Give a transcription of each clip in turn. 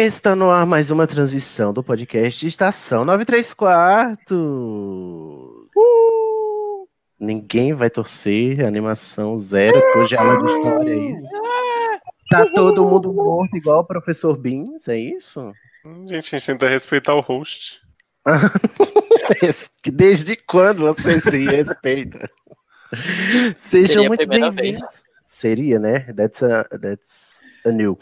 Está no ar mais uma transmissão do podcast Estação 93 Quartos. Uh! Ninguém vai torcer, animação zero, é aula de história, é isso? Tá todo mundo morto igual o professor Beans, é isso? Gente, a gente tenta respeitar o host. Desde quando você se respeita? Sejam muito bem-vindos. Seria, né? That's a, that's a new.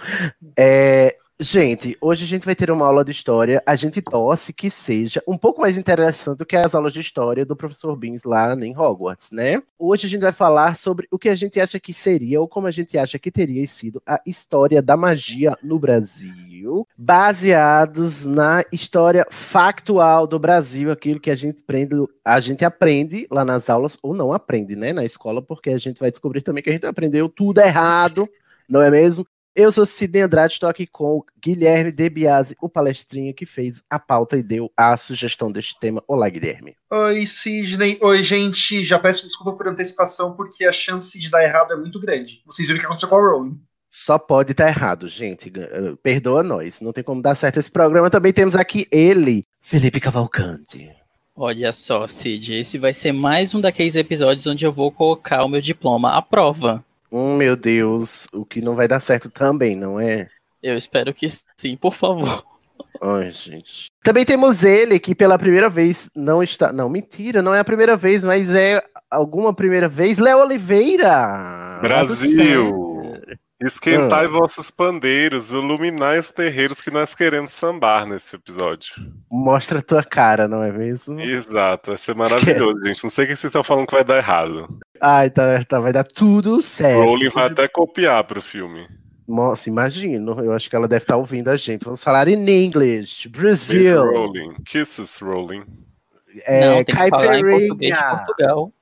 É, gente, hoje a gente vai ter uma aula de história. A gente torce que seja um pouco mais interessante do que as aulas de história do professor Beans lá em Hogwarts, né? Hoje a gente vai falar sobre o que a gente acha que seria ou como a gente acha que teria sido a história da magia no Brasil, baseados na história factual do Brasil, aquilo que a gente aprende, a gente aprende lá nas aulas ou não aprende, né, na escola, porque a gente vai descobrir também que a gente aprendeu tudo errado, não é mesmo? Eu sou Sidney Andrade, estou aqui com o Guilherme De Biasi, o palestrinho que fez a pauta e deu a sugestão deste tema. Olá, Guilherme. Oi, Sidney. Oi, gente. Já peço desculpa por antecipação, porque a chance de dar errado é muito grande. Vocês viram o que aconteceu com a Rowling. Só pode estar errado, gente. Eh, Perdoa nós. Não tem como dar certo esse programa. Também temos aqui ele, Felipe Cavalcante. Olha só, Cid, esse vai ser mais um daqueles episódios onde eu vou colocar o meu diploma à prova. Hum, meu Deus, o que não vai dar certo também, não é? Eu espero que sim, por favor. Ai, gente. Também temos ele, que pela primeira vez não está. Não, mentira, não é a primeira vez, mas é alguma primeira vez. Léo Oliveira! Brasil! Esquentai Ah. vossos pandeiros, iluminai os terreiros que nós queremos sambar nesse episódio. Mostra a tua cara, não é mesmo? Exato, vai ser maravilhoso, gente. Não sei o que vocês estão falando que vai dar errado. Ai, tá, tá, vai dar tudo certo. Rowling vai até copiar pro filme. Nossa, imagino. Eu acho que ela deve estar ouvindo a gente. Vamos falar em inglês. Brasil. Rowling. Kisses, Rowling. É, Não, tem que caipirinha. Portugal.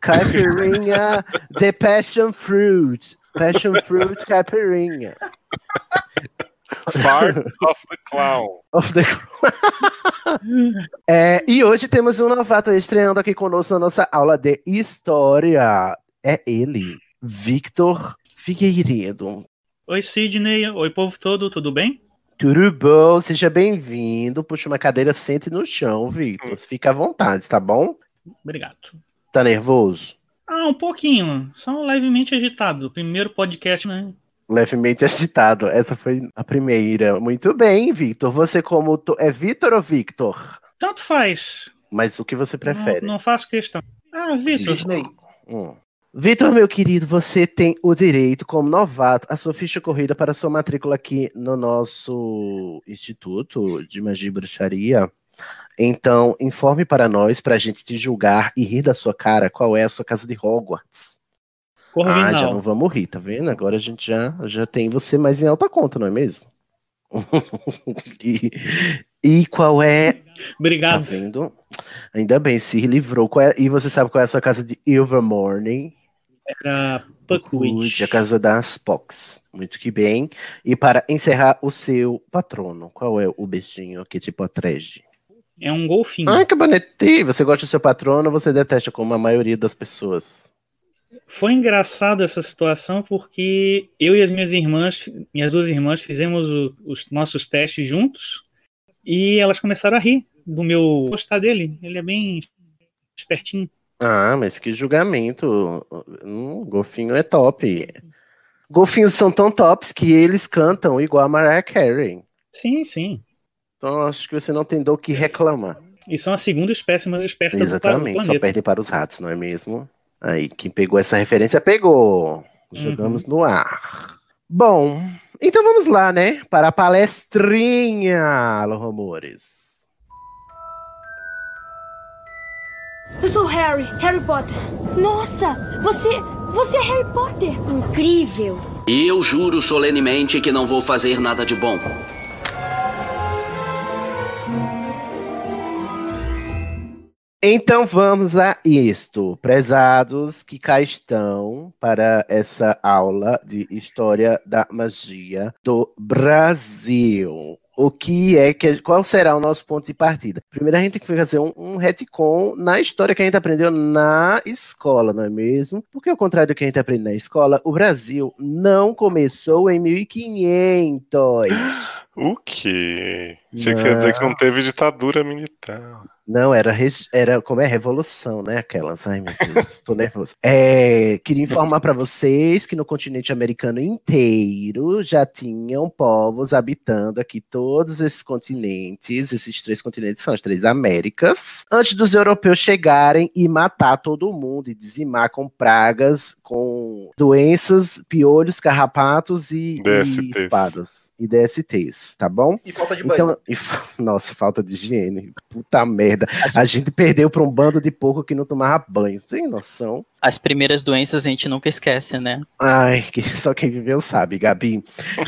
Caipirinha de passion fruit. Passion fruit caipirinha. Farts of the Clown. Of the... É, e hoje temos um novato estreando aqui conosco na nossa aula de história. É ele, Victor Figueiredo. Oi, Sidney. Oi, povo todo, tudo bem? Tudo bom? Seja bem-vindo. Puxa uma cadeira, sente no chão, Victor. Fica à vontade, tá bom? Obrigado. Tá nervoso? Ah, um pouquinho, só levemente agitado. Primeiro podcast, né? Levemente agitado. Essa foi a primeira. Muito bem, Victor. Você como... to- É Victor ou Victor? Tanto faz. Mas o que você Não, prefere? não faço questão. Ah, Vitor, Sidney. Hum. Vitor, meu querido, você tem o direito, como novato, a sua ficha corrida para a sua matrícula aqui no nosso Instituto de Magia e Bruxaria. Então, informe para nós, para a gente te julgar e rir da sua cara, qual é a sua casa de Hogwarts. Corvinal. Ah, já não vamos rir, tá vendo? Agora a gente já, já tem você mais em alta conta, não é mesmo? e, e qual é Tá Obrigado. vendo? Ainda bem, se livrou. É- E você sabe qual é a sua casa de Ilvermorny? Era Puckwitch. a casa das Pox. Muito que bem. E para encerrar, o seu patrono. Qual é o beijinho que te protege? É um golfinho. Ah, que bonitinho. Você gosta do seu patrono ou você detesta como a maioria das pessoas? Foi engraçado essa situação porque eu e as minhas irmãs, minhas duas irmãs, fizemos o- os nossos testes juntos e elas começaram a rir do meu gostar dele. Ele é bem espertinho. Ah, mas que julgamento. Hum, golfinho é top. Golfinhos são tão tops que eles cantam igual a Mariah Carey. Sim, sim. Então acho que você não tem do que reclamar. E são a segunda espécie mais esperta do Exatamente, só planeta. perdem para os ratos, não é mesmo? Aí, quem pegou essa referência pegou. Jogamos no ar. Bom, então vamos lá, né? Para a palestrinha, Alô Rumores. Eu sou Harry, Harry Potter. Nossa, você, você é Harry Potter. Incrível. E eu juro solenemente que não vou fazer nada de bom. Então vamos a isto, prezados que cá estão para essa aula de História da Magia do Brasil. O que é que qual será o nosso ponto de partida? Primeiro a gente tem que fazer um, um retcon na história que a gente aprendeu na escola, não é mesmo? Porque ao contrário do que a gente aprende na escola, o Brasil não começou em 1500. O quê? Tinha que você dizer que não teve ditadura militar. Não, era, era como é revolução, né? Aquelas. Ai, meu Deus, tô nervoso. É, queria informar para vocês que no continente americano inteiro já tinham povos habitando aqui todos esses continentes. Esses três continentes são as três Américas. Antes dos europeus chegarem e matar todo mundo e dizimar com pragas, com doenças, piolhos, carrapatos e, e espadas. E DSTs, tá bom? E falta de banho. Então, e nossa, falta de higiene. Puta merda. A gente perdeu pra um bando de porco que não tomava banho. Sem noção. As primeiras doenças a gente nunca esquece, né? Ai, só quem viveu sabe, Gabi.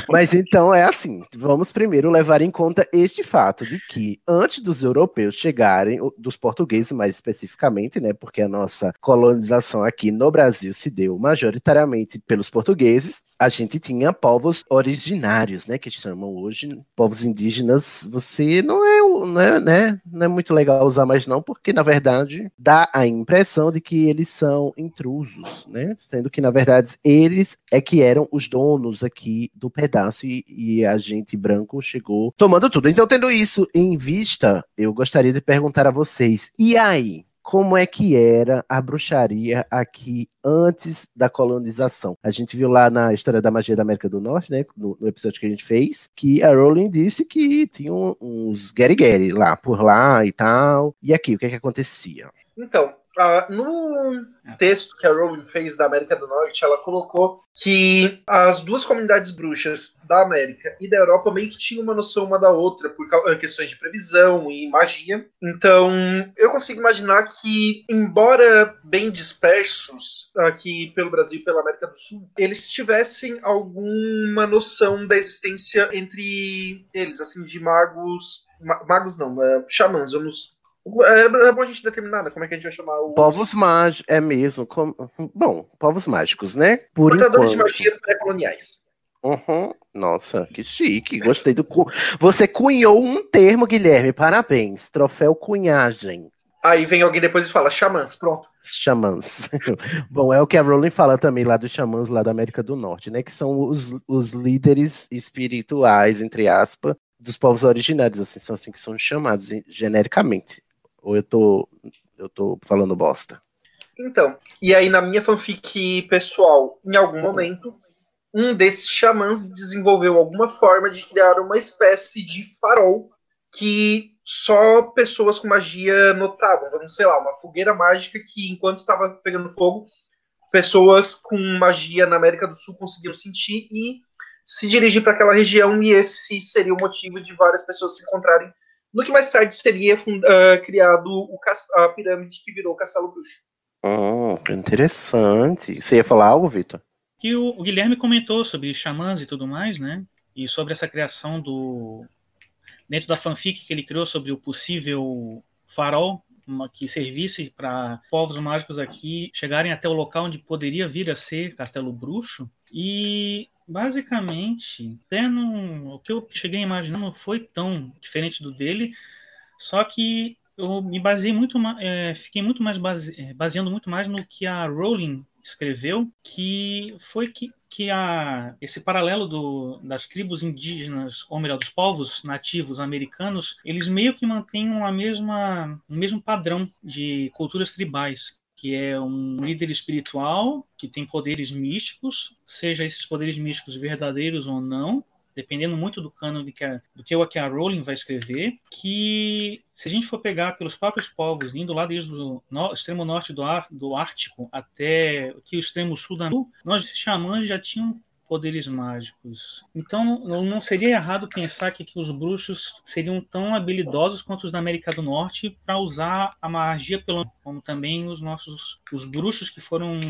Mas então é assim: vamos primeiro levar em conta este fato de que antes dos europeus chegarem, dos portugueses mais especificamente, né? Porque a nossa colonização aqui no Brasil se deu majoritariamente pelos portugueses, a gente tinha povos originários, né? Que chamam hoje povos indígenas. Você não é, o- não é, né? Não é muito legal usar mais, não, porque na verdade dá a impressão de que eles são intrusos, né? Sendo que, na verdade, eles é que eram os donos aqui do pedaço e, e a gente branco chegou tomando tudo. Então, tendo isso em vista, eu gostaria de perguntar a vocês: e aí? Como é que era a bruxaria aqui antes da colonização? A gente viu lá na história da magia da América do Norte, né? No, no episódio que a gente fez, que a Rowling disse que tinha uns Gary lá por lá e tal. E aqui, o que é que acontecia? Então, ah, no texto que a Rowling fez da América do Norte, ela colocou que as duas comunidades bruxas da América e da Europa meio que tinham uma noção uma da outra por cau- questões de previsão e magia. Então, eu consigo imaginar que, embora bem dispersos aqui pelo Brasil e pela América do Sul, eles tivessem alguma noção da existência entre eles, assim, de magos. ma- magos não, eh, xamãs, vamos. É, é bom a gente determinar, né? Como é que a gente vai chamar os Povos mágicos, é mesmo. como- bom, povos mágicos, né? Por portadores de enquanto. magia pré-coloniais. Uhum. Nossa, que chique. Gostei do. cu- Você cunhou um termo, Guilherme. Parabéns. Troféu cunhagem. Aí vem alguém depois e fala xamãs, pronto. Xamãs. Bom, é o que a Rowling fala também lá dos xamãs lá da América do Norte, né? Que são os, os líderes espirituais, entre aspas, dos povos originários, assim, são assim que são chamados genericamente. Ou eu tô, eu tô falando bosta? Então, e aí na minha fanfic pessoal, em algum momento, um desses xamãs desenvolveu alguma forma de criar uma espécie de farol que só pessoas com magia notavam. Vamos, sei lá, uma fogueira mágica que enquanto estava pegando fogo, pessoas com magia na América do Sul conseguiam sentir e se dirigir para aquela região e esse seria o motivo de várias pessoas se encontrarem no que mais tarde seria ah, criado o a pirâmide que virou o Castelo Bruxo. Hum, interessante. Você ia falar algo, Vitor? que o, o Guilherme comentou sobre xamãs e tudo mais, né? E sobre essa criação do. Dentro da fanfic que ele criou sobre o possível farol que servisse para povos mágicos aqui chegarem até o local onde poderia vir a ser Castelo Bruxo. E basicamente, até o que eu cheguei a imaginar não foi tão diferente do dele, só que eu me baseei muito mais, fiquei muito mais base, eh, baseando muito mais no que a Rowling escreveu, que foi que, que a, esse paralelo do, das tribos indígenas, ou melhor, dos povos nativos americanos, eles meio que mantêm uma mesma, um mesmo padrão de culturas tribais, que é um líder espiritual que tem poderes místicos, seja esses poderes místicos verdadeiros ou não, dependendo muito do cano de que a, do que o que a Rowling vai escrever, que se a gente for pegar pelos próprios povos, indo lá desde o no, extremo norte do, Ar, do Ártico até aqui o extremo sul da nós xamãs já tinham poderes mágicos. Então, não seria errado pensar que, que, os bruxos seriam tão habilidosos quanto os da América do Norte para usar a magia pelo como também os nossos os bruxos que foram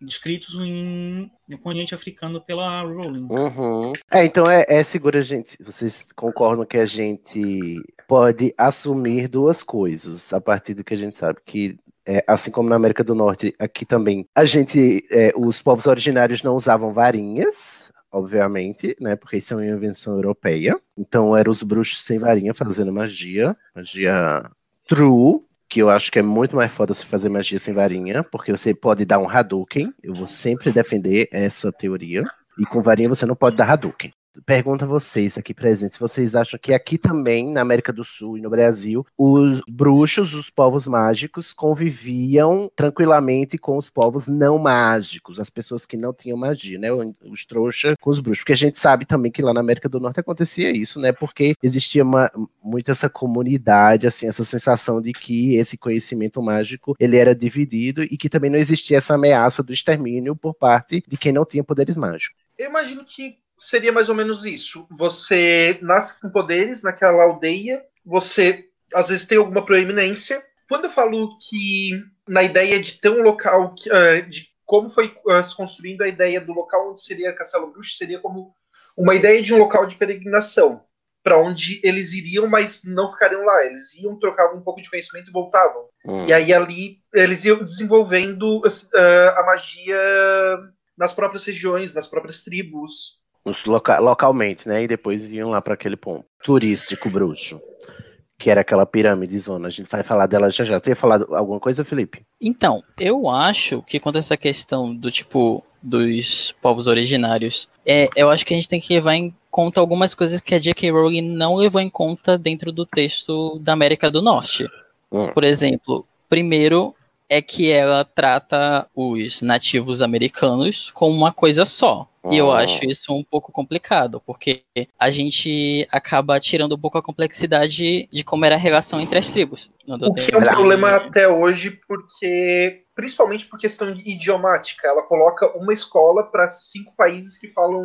descritos em, no continente africano pela Rowling. Uhum. É, então é, é seguro a gente. Vocês concordam que a gente pode assumir duas coisas a partir do que a gente sabe que é, assim como na América do Norte, aqui também, a gente, é, os povos originários não usavam varinhas, obviamente, né? Porque isso é uma invenção europeia. Então eram os bruxos sem varinha fazendo magia, magia true, que eu acho que é muito mais foda você fazer magia sem varinha, porque você pode dar um Hadouken. Eu vou sempre defender essa teoria. E com varinha você não pode dar Hadouken pergunto a vocês aqui presentes, se vocês acham que aqui também, na América do Sul e no Brasil, os bruxos, os povos mágicos, conviviam tranquilamente com os povos não mágicos, as pessoas que não tinham magia, né? Os trouxas com os bruxos. Porque a gente sabe também que lá na América do Norte acontecia isso, né? Porque existia uma, muito essa comunidade, assim, essa sensação de que esse conhecimento mágico ele era dividido e que também não existia essa ameaça do extermínio por parte de quem não tinha poderes mágicos. Eu imagino que seria mais ou menos isso. Você nasce com poderes naquela aldeia, você às vezes tem alguma proeminência. Quando eu falo que na ideia de ter um local, uh, de como foi uh, se construindo a ideia do local onde seria Castelo Bruxo, seria como uma ideia de um local de peregrinação, para onde eles iriam, mas não ficariam lá. Eles iam, trocavam um pouco de conhecimento e voltavam. Hum. E aí ali eles iam desenvolvendo uh, a magia nas próprias regiões, nas próprias tribos loca localmente, né? E depois iam lá para aquele ponto turístico bruxo, que era aquela pirâmide zona. A gente vai falar dela já já. Tu ia falar alguma coisa, Felipe? Então, eu acho que quanto a essa questão do tipo dos povos originários, é, eu acho que a gente tem que levar em conta algumas coisas que a J.K. Rowling não levou em conta dentro do texto da América do Norte. Hum. Por exemplo, primeiro é que ela trata os nativos americanos como uma coisa só. E eu acho isso um pouco complicado, porque a gente acaba tirando um pouco a complexidade de como era a relação entre as tribos. O que é um problema até hoje, porque principalmente por questão idiomática, ela coloca uma escola para cinco países que falam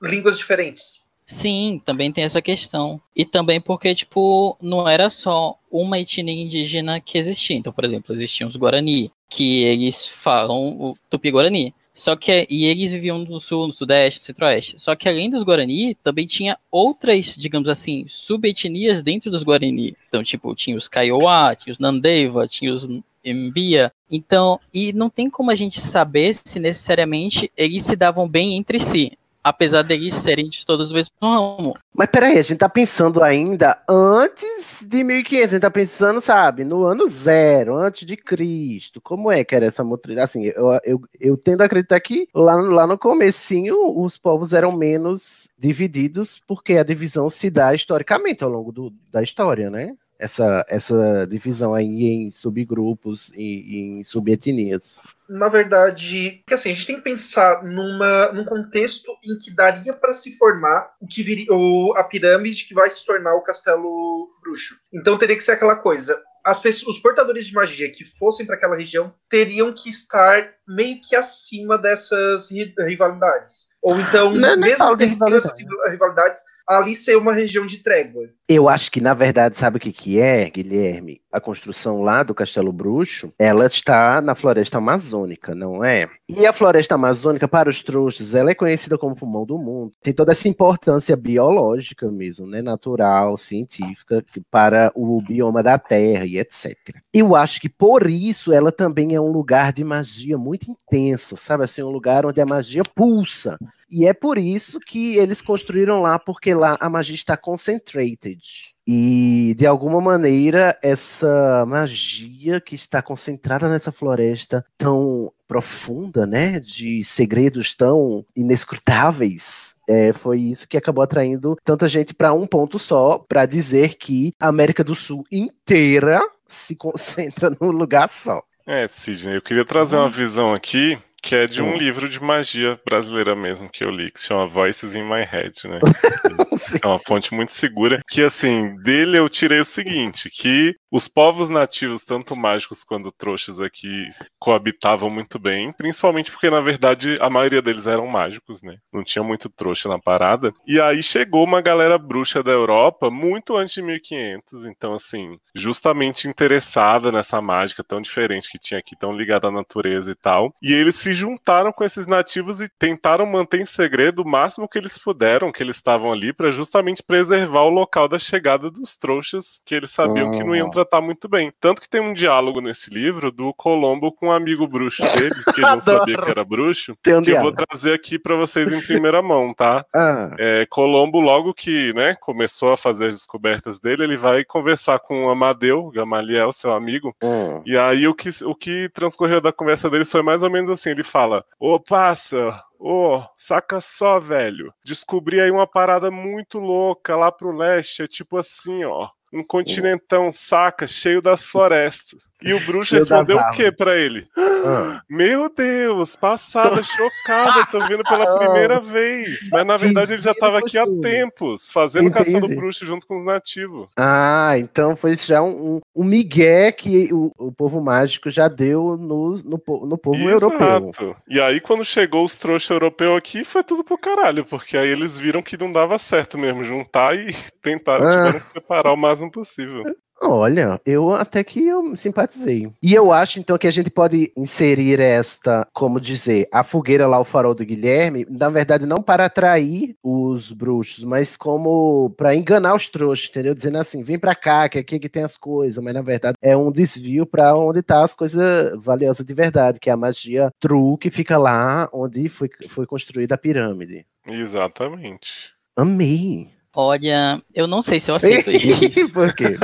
línguas diferentes. Sim, também tem essa questão. E também porque, tipo, não era só uma etnia indígena que existia. Então, por exemplo, existiam os Guarani, que eles falam o Tupi-Guarani. Só que e eles viviam no sul, no sudeste, no centro-oeste. Só que além dos Guarani, também tinha outras, digamos assim, subetnias dentro dos Guarani. Então, tipo, tinha os Kaiowá, tinha os Nandeva, tinha os Mbia. Então, e não tem como a gente saber se necessariamente eles se davam bem entre si apesar deles serem de todos do mesmo ramo. Mas peraí, a gente tá pensando ainda antes de 1500, a gente tá pensando, sabe, no ano zero, antes de Cristo. Como é que era essa motriz? Assim, eu, eu, eu tendo a acreditar que lá, lá no comecinho os povos eram menos divididos, porque a divisão se dá historicamente ao longo do, da história, né? Essa, essa divisão aí em subgrupos e, em subetnias? Na verdade, assim, a gente tem que pensar numa, num contexto em que daria para se formar o que viria, o, a pirâmide que vai se tornar o castelo bruxo. Então teria que ser aquela coisa. As pessoas, os portadores de magia que fossem para aquela região teriam que estar meio que acima dessas rivalidades. Ou então, não, mesmo que eles tenham essas rivalidades, ali ser uma região de trégua. Eu acho que, na verdade, sabe o que, que é, Guilherme? A construção lá do Castelo Bruxo, ela está na floresta amazônica, não é? E a floresta amazônica, para os trouxas, ela é conhecida como pulmão do mundo. Tem toda essa importância biológica mesmo, né? Natural, científica, para o bioma da Terra e etc. Eu acho que, por isso, ela também é um lugar de magia muito intensa, sabe? Assim, um lugar onde a magia pulsa. E é por isso que eles construíram lá, porque lá a magia está concentrated. E de alguma maneira, essa magia que está concentrada nessa floresta tão profunda, né? De segredos tão inescrutáveis. É, foi isso que acabou atraindo tanta gente para um ponto só, para dizer que a América do Sul inteira se concentra num lugar só. É, Sidney, eu queria trazer uma visão aqui Que é de um livro de magia brasileira mesmo que eu li, que se chama Voices in My Head, né? é uma fonte muito segura. Que assim, dele eu tirei o seguinte: que os povos nativos, tanto mágicos quanto trouxas aqui, coabitavam muito bem, principalmente porque, na verdade, a maioria deles eram mágicos, né? Não tinha muito trouxa na parada. E aí chegou uma galera bruxa da Europa muito antes de 1500, então, assim, justamente interessada nessa mágica tão diferente que tinha aqui, tão ligada à natureza e tal. E eles se juntaram com esses nativos e tentaram manter em segredo o máximo que eles puderam, que eles estavam ali, para justamente preservar o local da chegada dos trouxas, que eles sabiam que não iam tratar muito bem. Tanto que tem um diálogo nesse livro do Colombo com um amigo bruxo dele, que ele não sabia que era bruxo, Tem um que eu vou diálogo. trazer aqui para vocês em primeira mão, tá? Ah, É, Colombo, logo que né, começou a fazer as descobertas dele, ele vai conversar com o Amadeu, Gamaliel, seu amigo. hum. E aí o que, o que transcorreu da conversa deles foi mais ou menos assim: ele fala: Ô, passa, ô, saca só, velho. Descobri aí uma parada muito louca lá pro leste. É tipo assim, ó. Um continentão, saca, cheio das florestas. E o bruxo respondeu o que pra ele? Ah. Meu Deus, passada, chocada, tô vendo pela primeira vez. Mas na verdade ele já tava aqui há tempos, fazendo caçando Entendi. bruxo junto com os nativos. Ah, então foi já um, um, um migué que o, o povo mágico já deu no, no, no povo europeu. Exato. E aí, quando chegou os trouxas europeus aqui, foi tudo pro caralho, porque aí eles viram que não dava certo mesmo juntar e tentaram, Ah. tiveram que separar o máximo possível. Olha, eu até que eu simpatizei. E eu acho então que a gente pode inserir esta, como dizer, a fogueira lá, o farol do Guilherme, na verdade não para atrair os bruxos, mas como para enganar os trouxas, entendeu? Dizendo assim, vem pra cá, que aqui que tem as coisas, mas na verdade é um desvio para onde tá as coisas valiosas de verdade, que é a magia true que fica lá onde foi, foi construída a pirâmide. Exatamente. Amei. Olha, eu não sei se eu aceito isso. Por quê?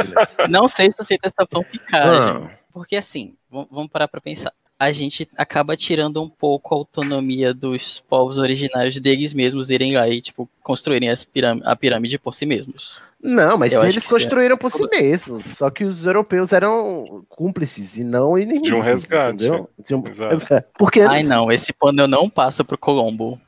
Não sei se eu aceito essa fanficagem. Ah. Porque assim, vamos parar pra pensar. A gente acaba tirando um pouco a autonomia dos povos originários deles mesmos irem lá e, tipo, construírem as a pirâmide por si mesmos. Não, mas Eu eles isso é- construíram por si mesmos. Só que os europeus eram cúmplices e não inimigos. De um resgate. entendeu? De um Exato. resgate. Porque Ai, não, esse pano eu não passo pro Colombo.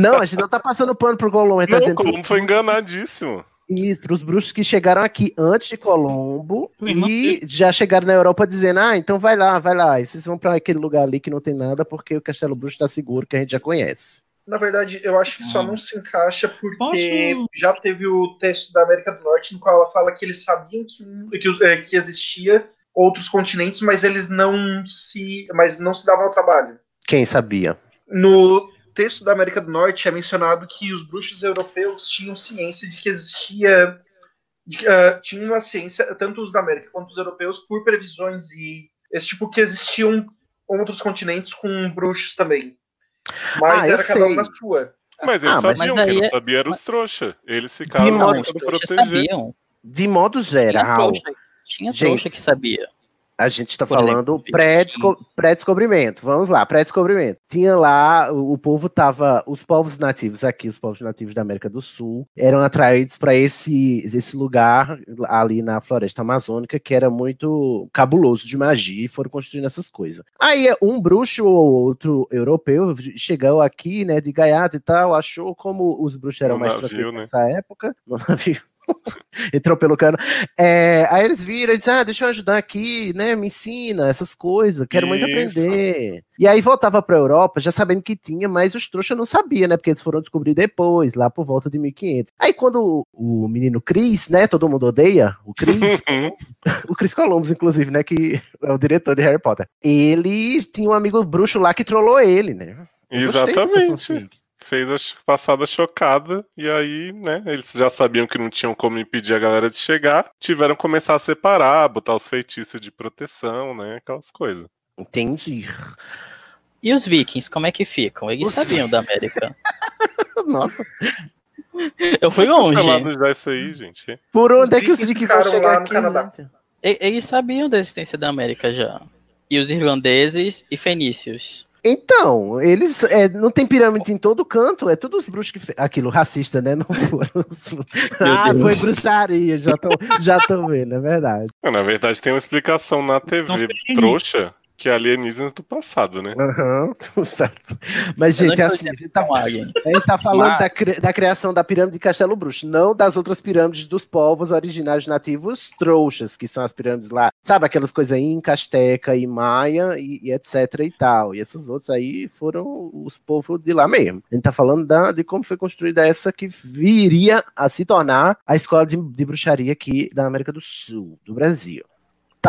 Não, a gente não tá passando pano pro Colombo. Tá Não, o dizendo Colombo foi enganadíssimo. Isso, pros bruxos que chegaram aqui antes de Colombo O e já chegaram na Europa dizendo: ah, então vai lá, vai lá. E vocês vão pra aquele lugar ali que não tem nada porque o Castelo Bruxo tá seguro, que a gente já conhece. Na verdade, eu acho que só Hum. não se encaixa porque Posso- já teve o texto da América do Norte no qual ela fala que eles sabiam que, que, é, que existia outros continentes, mas eles não se, mas não se davam ao trabalho. Quem sabia? No texto da América do Norte é mencionado que os bruxos europeus tinham ciência de que existia. De, ah, tinham uma ciência, tanto os da América quanto os europeus, por previsões e esse tipo que existiam outros continentes com bruxos também. Mas Ah, era cada um sei. na sua. Mas eles Ah, mas sabiam, daí quem não é- sabia eram os trouxa. Eles ficaram De modo- tentando os trouxas proteger. sabiam. De modo Tinha geral, trouxa, tinha Gente, trouxa que sabia. A gente tá Por falando pré-descobrimento. Vamos lá, pré-descobrimento. Tinha lá, o, o povo tava. Os povos nativos aqui, os povos nativos da América do Sul, eram atraídos para esse, esse lugar ali na floresta amazônica que era muito cabuloso de magia e foram construindo essas coisas. Aí um bruxo ou outro europeu chegou aqui, né, de gaiato e tal, achou como os bruxos eram No mais navio, tranquilos né? nessa época, no navio. Entrou pelo cano. É, aí eles viram e disseram: Ah, deixa eu ajudar aqui, né? Me ensina essas coisas, quero muito Isso. aprender. E aí voltava pra Europa, já sabendo que tinha, mas os trouxas não sabiam, né? Porque eles foram descobrir depois, lá por volta de 1500. Aí quando o, o menino Chris, né? Todo mundo odeia o Chris, o Chris Columbus, inclusive, né? Que é o diretor de Harry Potter. Ele tinha um amigo bruxo lá que trollou ele, né? Eu Exatamente. Fez a passada chocada, e aí, né, eles já sabiam que não tinham como impedir a galera de chegar, tiveram que começar a separar, botar os feitiços de proteção, né, aquelas coisas. Entendi. E os vikings, como é que ficam? Eles Os- sabiam da América. Nossa. Eu fui longe. Já isso aí, gente. Por onde é que os vikings vão chegar aqui? Canadá. Eles sabiam da existência da América já. E os irlandeses e fenícios. Então, eles é, não tem pirâmide em todo canto, é tudo os bruxos que fe... aquilo racista, né? Não foram. os- ah, foi bruxaria, já tô, já tô vendo, é verdade. Na verdade, tem uma explicação na TV trouxa que alienígenas do passado, né? Aham, certo. Mas, gente, é assim, a gente tá, a gente tá falando Mas- da, cri- da criação da pirâmide de Castelo Bruxo, não das outras pirâmides dos povos originários nativos trouxas, que são as pirâmides lá, sabe, aquelas coisas Inca, Azteca e Maia e, e etc e tal. E esses outros aí foram os povos de lá mesmo. A gente tá falando da, de como foi construída essa que viria a se tornar a escola de, de bruxaria aqui da América do Sul, do Brasil.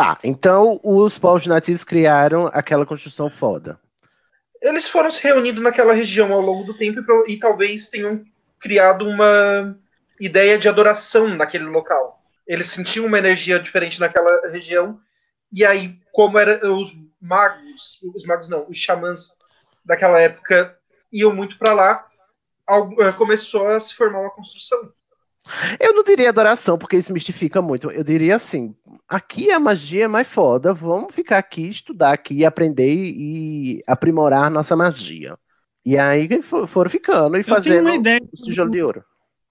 Tá, então os povos nativos criaram aquela construção foda. Eles foram se reunindo naquela região ao longo do tempo e, e talvez tenham criado uma ideia de adoração naquele local. Eles sentiam uma energia diferente naquela região, e aí, como era os magos, os magos não, os xamãs daquela época iam muito para lá, eh, começou a se formar uma construção. Eu não diria adoração, porque isso mistifica muito. Eu diria assim: aqui a magia é mais foda, vamos ficar aqui, estudar aqui, aprender e aprimorar nossa magia. E aí fo- foram ficando e Eu fazendo uma ideia. o tijolo de ouro.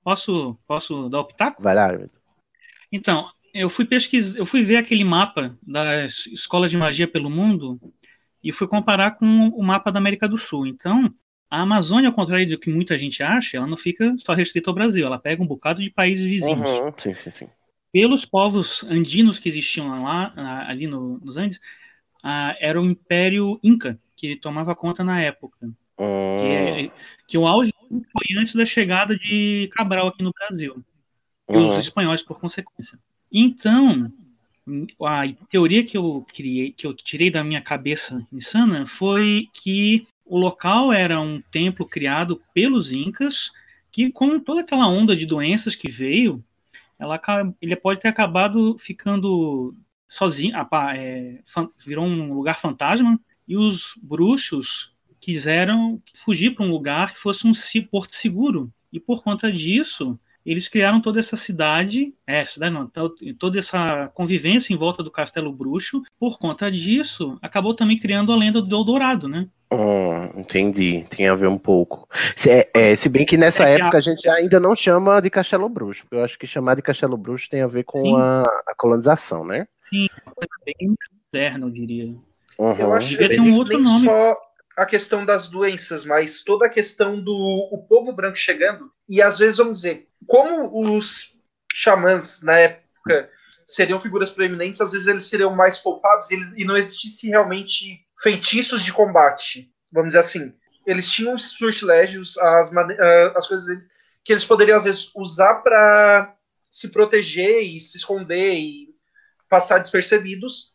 Posso, posso dar o pitaco? Vai lá, Vitor. Então, eu fui pesquisar, eu fui ver aquele mapa das escolas de magia pelo mundo e fui comparar com o mapa da América do Sul. Então, a Amazônia, ao contrário do que muita gente acha, ela não fica só restrita ao Brasil, ela pega um bocado de países vizinhos. Uhum, sim, sim, sim. Pelos povos andinos que existiam lá, ali no- nos Andes, ah, era o Império Inca que tomava conta na época. Que, Hum, é- que o auge foi antes da chegada de Cabral aqui no Brasil e Uhum. os espanhóis por consequência. Então, a teoria que eu criei, que eu tirei da minha cabeça insana, foi que o local era um templo criado pelos incas, que com toda aquela onda de doenças que veio, ela, ele pode ter acabado ficando sozinho, é, virou um lugar fantasma, e os bruxos quiseram fugir para um lugar que fosse um porto seguro. E por conta disso, eles criaram toda essa cidade, é, cidade não, to- toda essa convivência em volta do Castelo Bruxo. Por conta disso, acabou também criando a lenda do Eldorado, né? hum, entendi, tem a ver um pouco. Se, é- é, se bem que nessa É que época a- a gente ainda não chama de Castelo Bruxo, porque eu acho que chamar de Castelo Bruxo tem a ver com a, a colonização, né? Sim, uma coisa bem moderna, eu diria. Uhum. Eu acho Devia que ter um outro nem nome. só a questão das doenças, mas toda a questão do o povo branco chegando. E às vezes, vamos dizer, como os xamãs na época seriam figuras proeminentes, às vezes eles seriam mais poupados e, eles- e não existisse realmente feitiços de combate. Vamos dizer assim. Eles tinham os sortilégios, as, ah, as coisas que eles poderiam, às vezes, usar para se proteger e se esconder e passar despercebidos,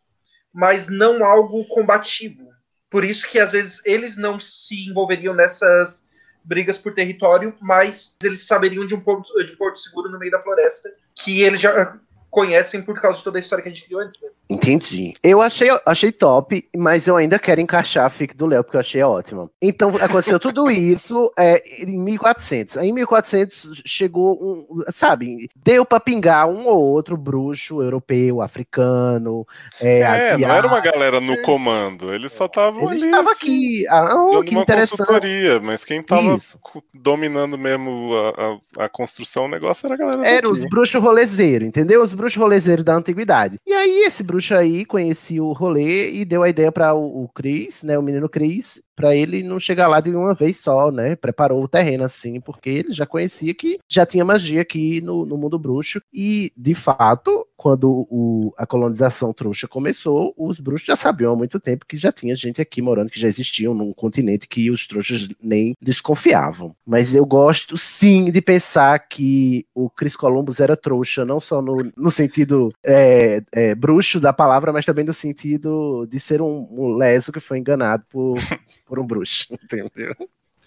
mas não algo combativo. Por isso que às vezes eles não se envolveriam nessas brigas por território, mas eles saberiam de um porto, de um porto seguro no meio da floresta, que eles já conhecem por causa de toda a história que a gente criou antes, né? Entendi. Eu achei, achei top, mas eu ainda quero encaixar a fic do Léo, porque eu achei ótima. Então, aconteceu tudo isso é, em 1400. Aí, em 1400, chegou um. Sabe, deu pra pingar um ou outro bruxo europeu, africano, é, É, asiático. não era uma galera no comando, eles só estavam ali. Ele estava assim, aqui. Ah, oh, que uma interessante. mas quem tava Isso. dominando mesmo a, a- a construção, o negócio era a galera daqui. os bruxos rolezeiros, entendeu? Os bruxos rolezeiros da antiguidade. E aí, esse bruxo aí conhecia o rolê e deu a ideia para o, o Chris, né? O menino Chris, para ele não chegar lá de uma vez só, né? Preparou o terreno assim, porque ele já conhecia que já tinha magia aqui no, no mundo bruxo. E, de fato, quando o- a colonização trouxa começou, os bruxos já sabiam há muito tempo que já tinha gente aqui morando, que já existiam num continente que os trouxas nem desconfiavam. Mas eu gosto sim de pensar que o Chris Columbus era trouxa, não só no, no sentido é, é, bruxo da palavra, mas também no sentido de ser um, um leso que foi enganado por, por um bruxo, entendeu?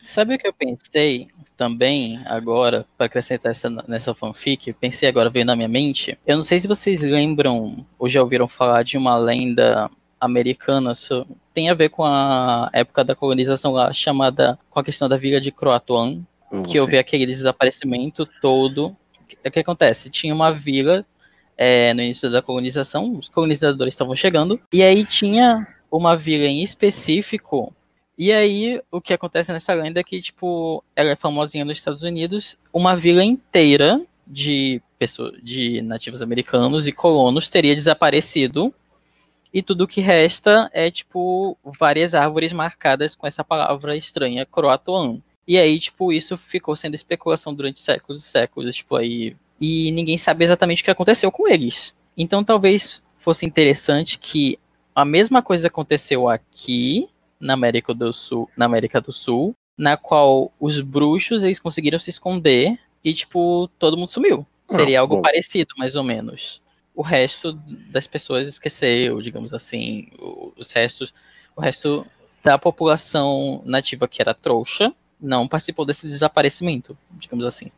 Sabe o que eu pensei também agora, para acrescentar essa, nessa fanfic? Pensei agora, veio na minha mente. Eu não sei se vocês lembram ou já ouviram falar de uma lenda americana, tem a ver com a época da colonização lá, chamada com a questão da vila de Croatoan, Não que houve aquele desaparecimento todo. O que acontece? Tinha uma vila é, no início da colonização, os colonizadores estavam chegando, e aí tinha uma vila em específico. E aí, o que acontece nessa lenda é que, tipo, ela é famosinha nos Estados Unidos, uma vila inteira de pessoas, de nativos americanos e colonos teria desaparecido e tudo que resta é, tipo, várias árvores marcadas com essa palavra estranha, Croatoan. E aí, tipo, isso ficou sendo especulação durante séculos e séculos, tipo, aí. E ninguém sabe exatamente o que aconteceu com eles. Então talvez fosse interessante que a mesma coisa aconteceu aqui, na América do Sul, na América do Sul, na qual os bruxos eles conseguiram se esconder e, tipo, todo mundo sumiu. Seria Ah, algo bom. parecido, mais ou menos. O resto das pessoas esqueceu, digamos assim, o- os restos, o resto da população nativa que era trouxa não participou desse desaparecimento, digamos assim.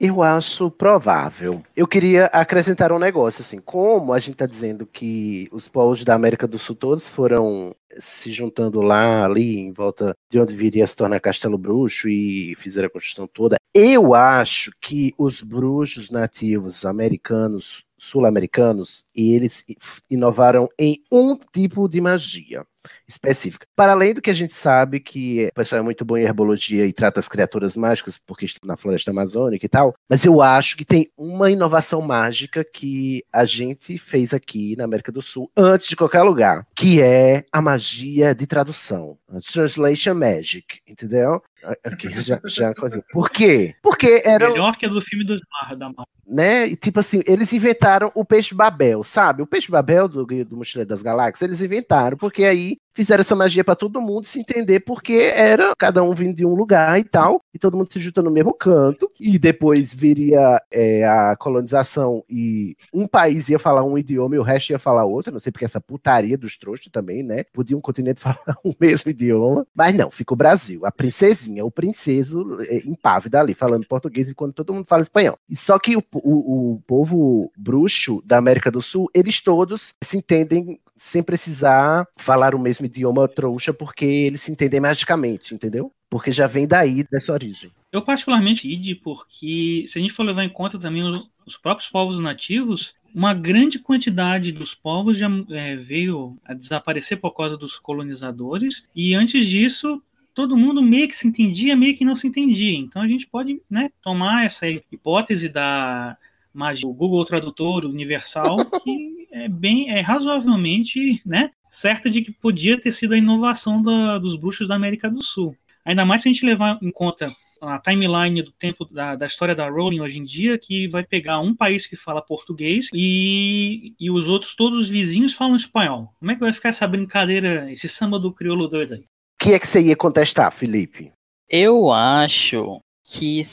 Eu acho provável. Eu queria acrescentar um negócio, assim, como a gente tá dizendo que os povos da América do Sul todos foram se juntando lá, ali, em volta de onde viria a se tornar Castelo Bruxo e fizeram a construção toda, eu acho que os bruxos nativos americanos, sul-americanos, eles inovaram em um tipo de magia específica. Para além do que a gente sabe que o pessoal é muito bom em herbologia e trata as criaturas mágicas, porque estão na floresta amazônica e tal, mas eu acho que tem uma inovação mágica que a gente fez aqui na América do Sul, antes de qualquer lugar, que é a magia de tradução. Translation Magic, entendeu? Aqui já, já é uma coisa. Por quê? Porque era Melhor que a do filme dos Mar, da Marvel. né? E tipo assim, eles inventaram o peixe Babel, sabe? O peixe Babel do, do Mochileiro das Galáxias, eles inventaram, porque aí fizeram essa magia pra todo mundo se entender, porque era cada um vindo de um lugar e tal, e todo mundo se junta no mesmo canto, e depois viria é, a colonização e um país ia falar um idioma e o resto ia falar outro, não sei porque essa putaria dos trouxas também, né? Podia um continente falar o mesmo idioma, mas não, fica o Brasil, a princesinha, o princeso é, impávido ali, falando português enquanto todo mundo fala espanhol. E só que o, o, o povo bruxo da América do Sul, eles todos se entendem sem precisar falar o mesmo idioma trouxa, porque eles se entendem magicamente, entendeu? Porque já vem daí, dessa origem. Eu particularmente id porque, se a gente for levar em conta também os, os próprios povos nativos, uma grande quantidade dos povos já é, veio a desaparecer por causa dos colonizadores, e antes disso, todo mundo meio que se entendia, meio que não se entendia. Então a gente pode né, tomar essa hipótese da magia do Google Tradutor Universal, que é bem, é razoavelmente né, certa de que podia ter sido a inovação da, dos bruxos da América do Sul. Ainda mais se a gente levar em conta a timeline do tempo da, da história da Rowling hoje em dia, que vai pegar um país que fala português e, e os outros, todos os vizinhos, falam espanhol. Como é que vai ficar essa brincadeira, esse samba do crioulo doido aí? O que é que você ia contestar, Felipe? Eu acho que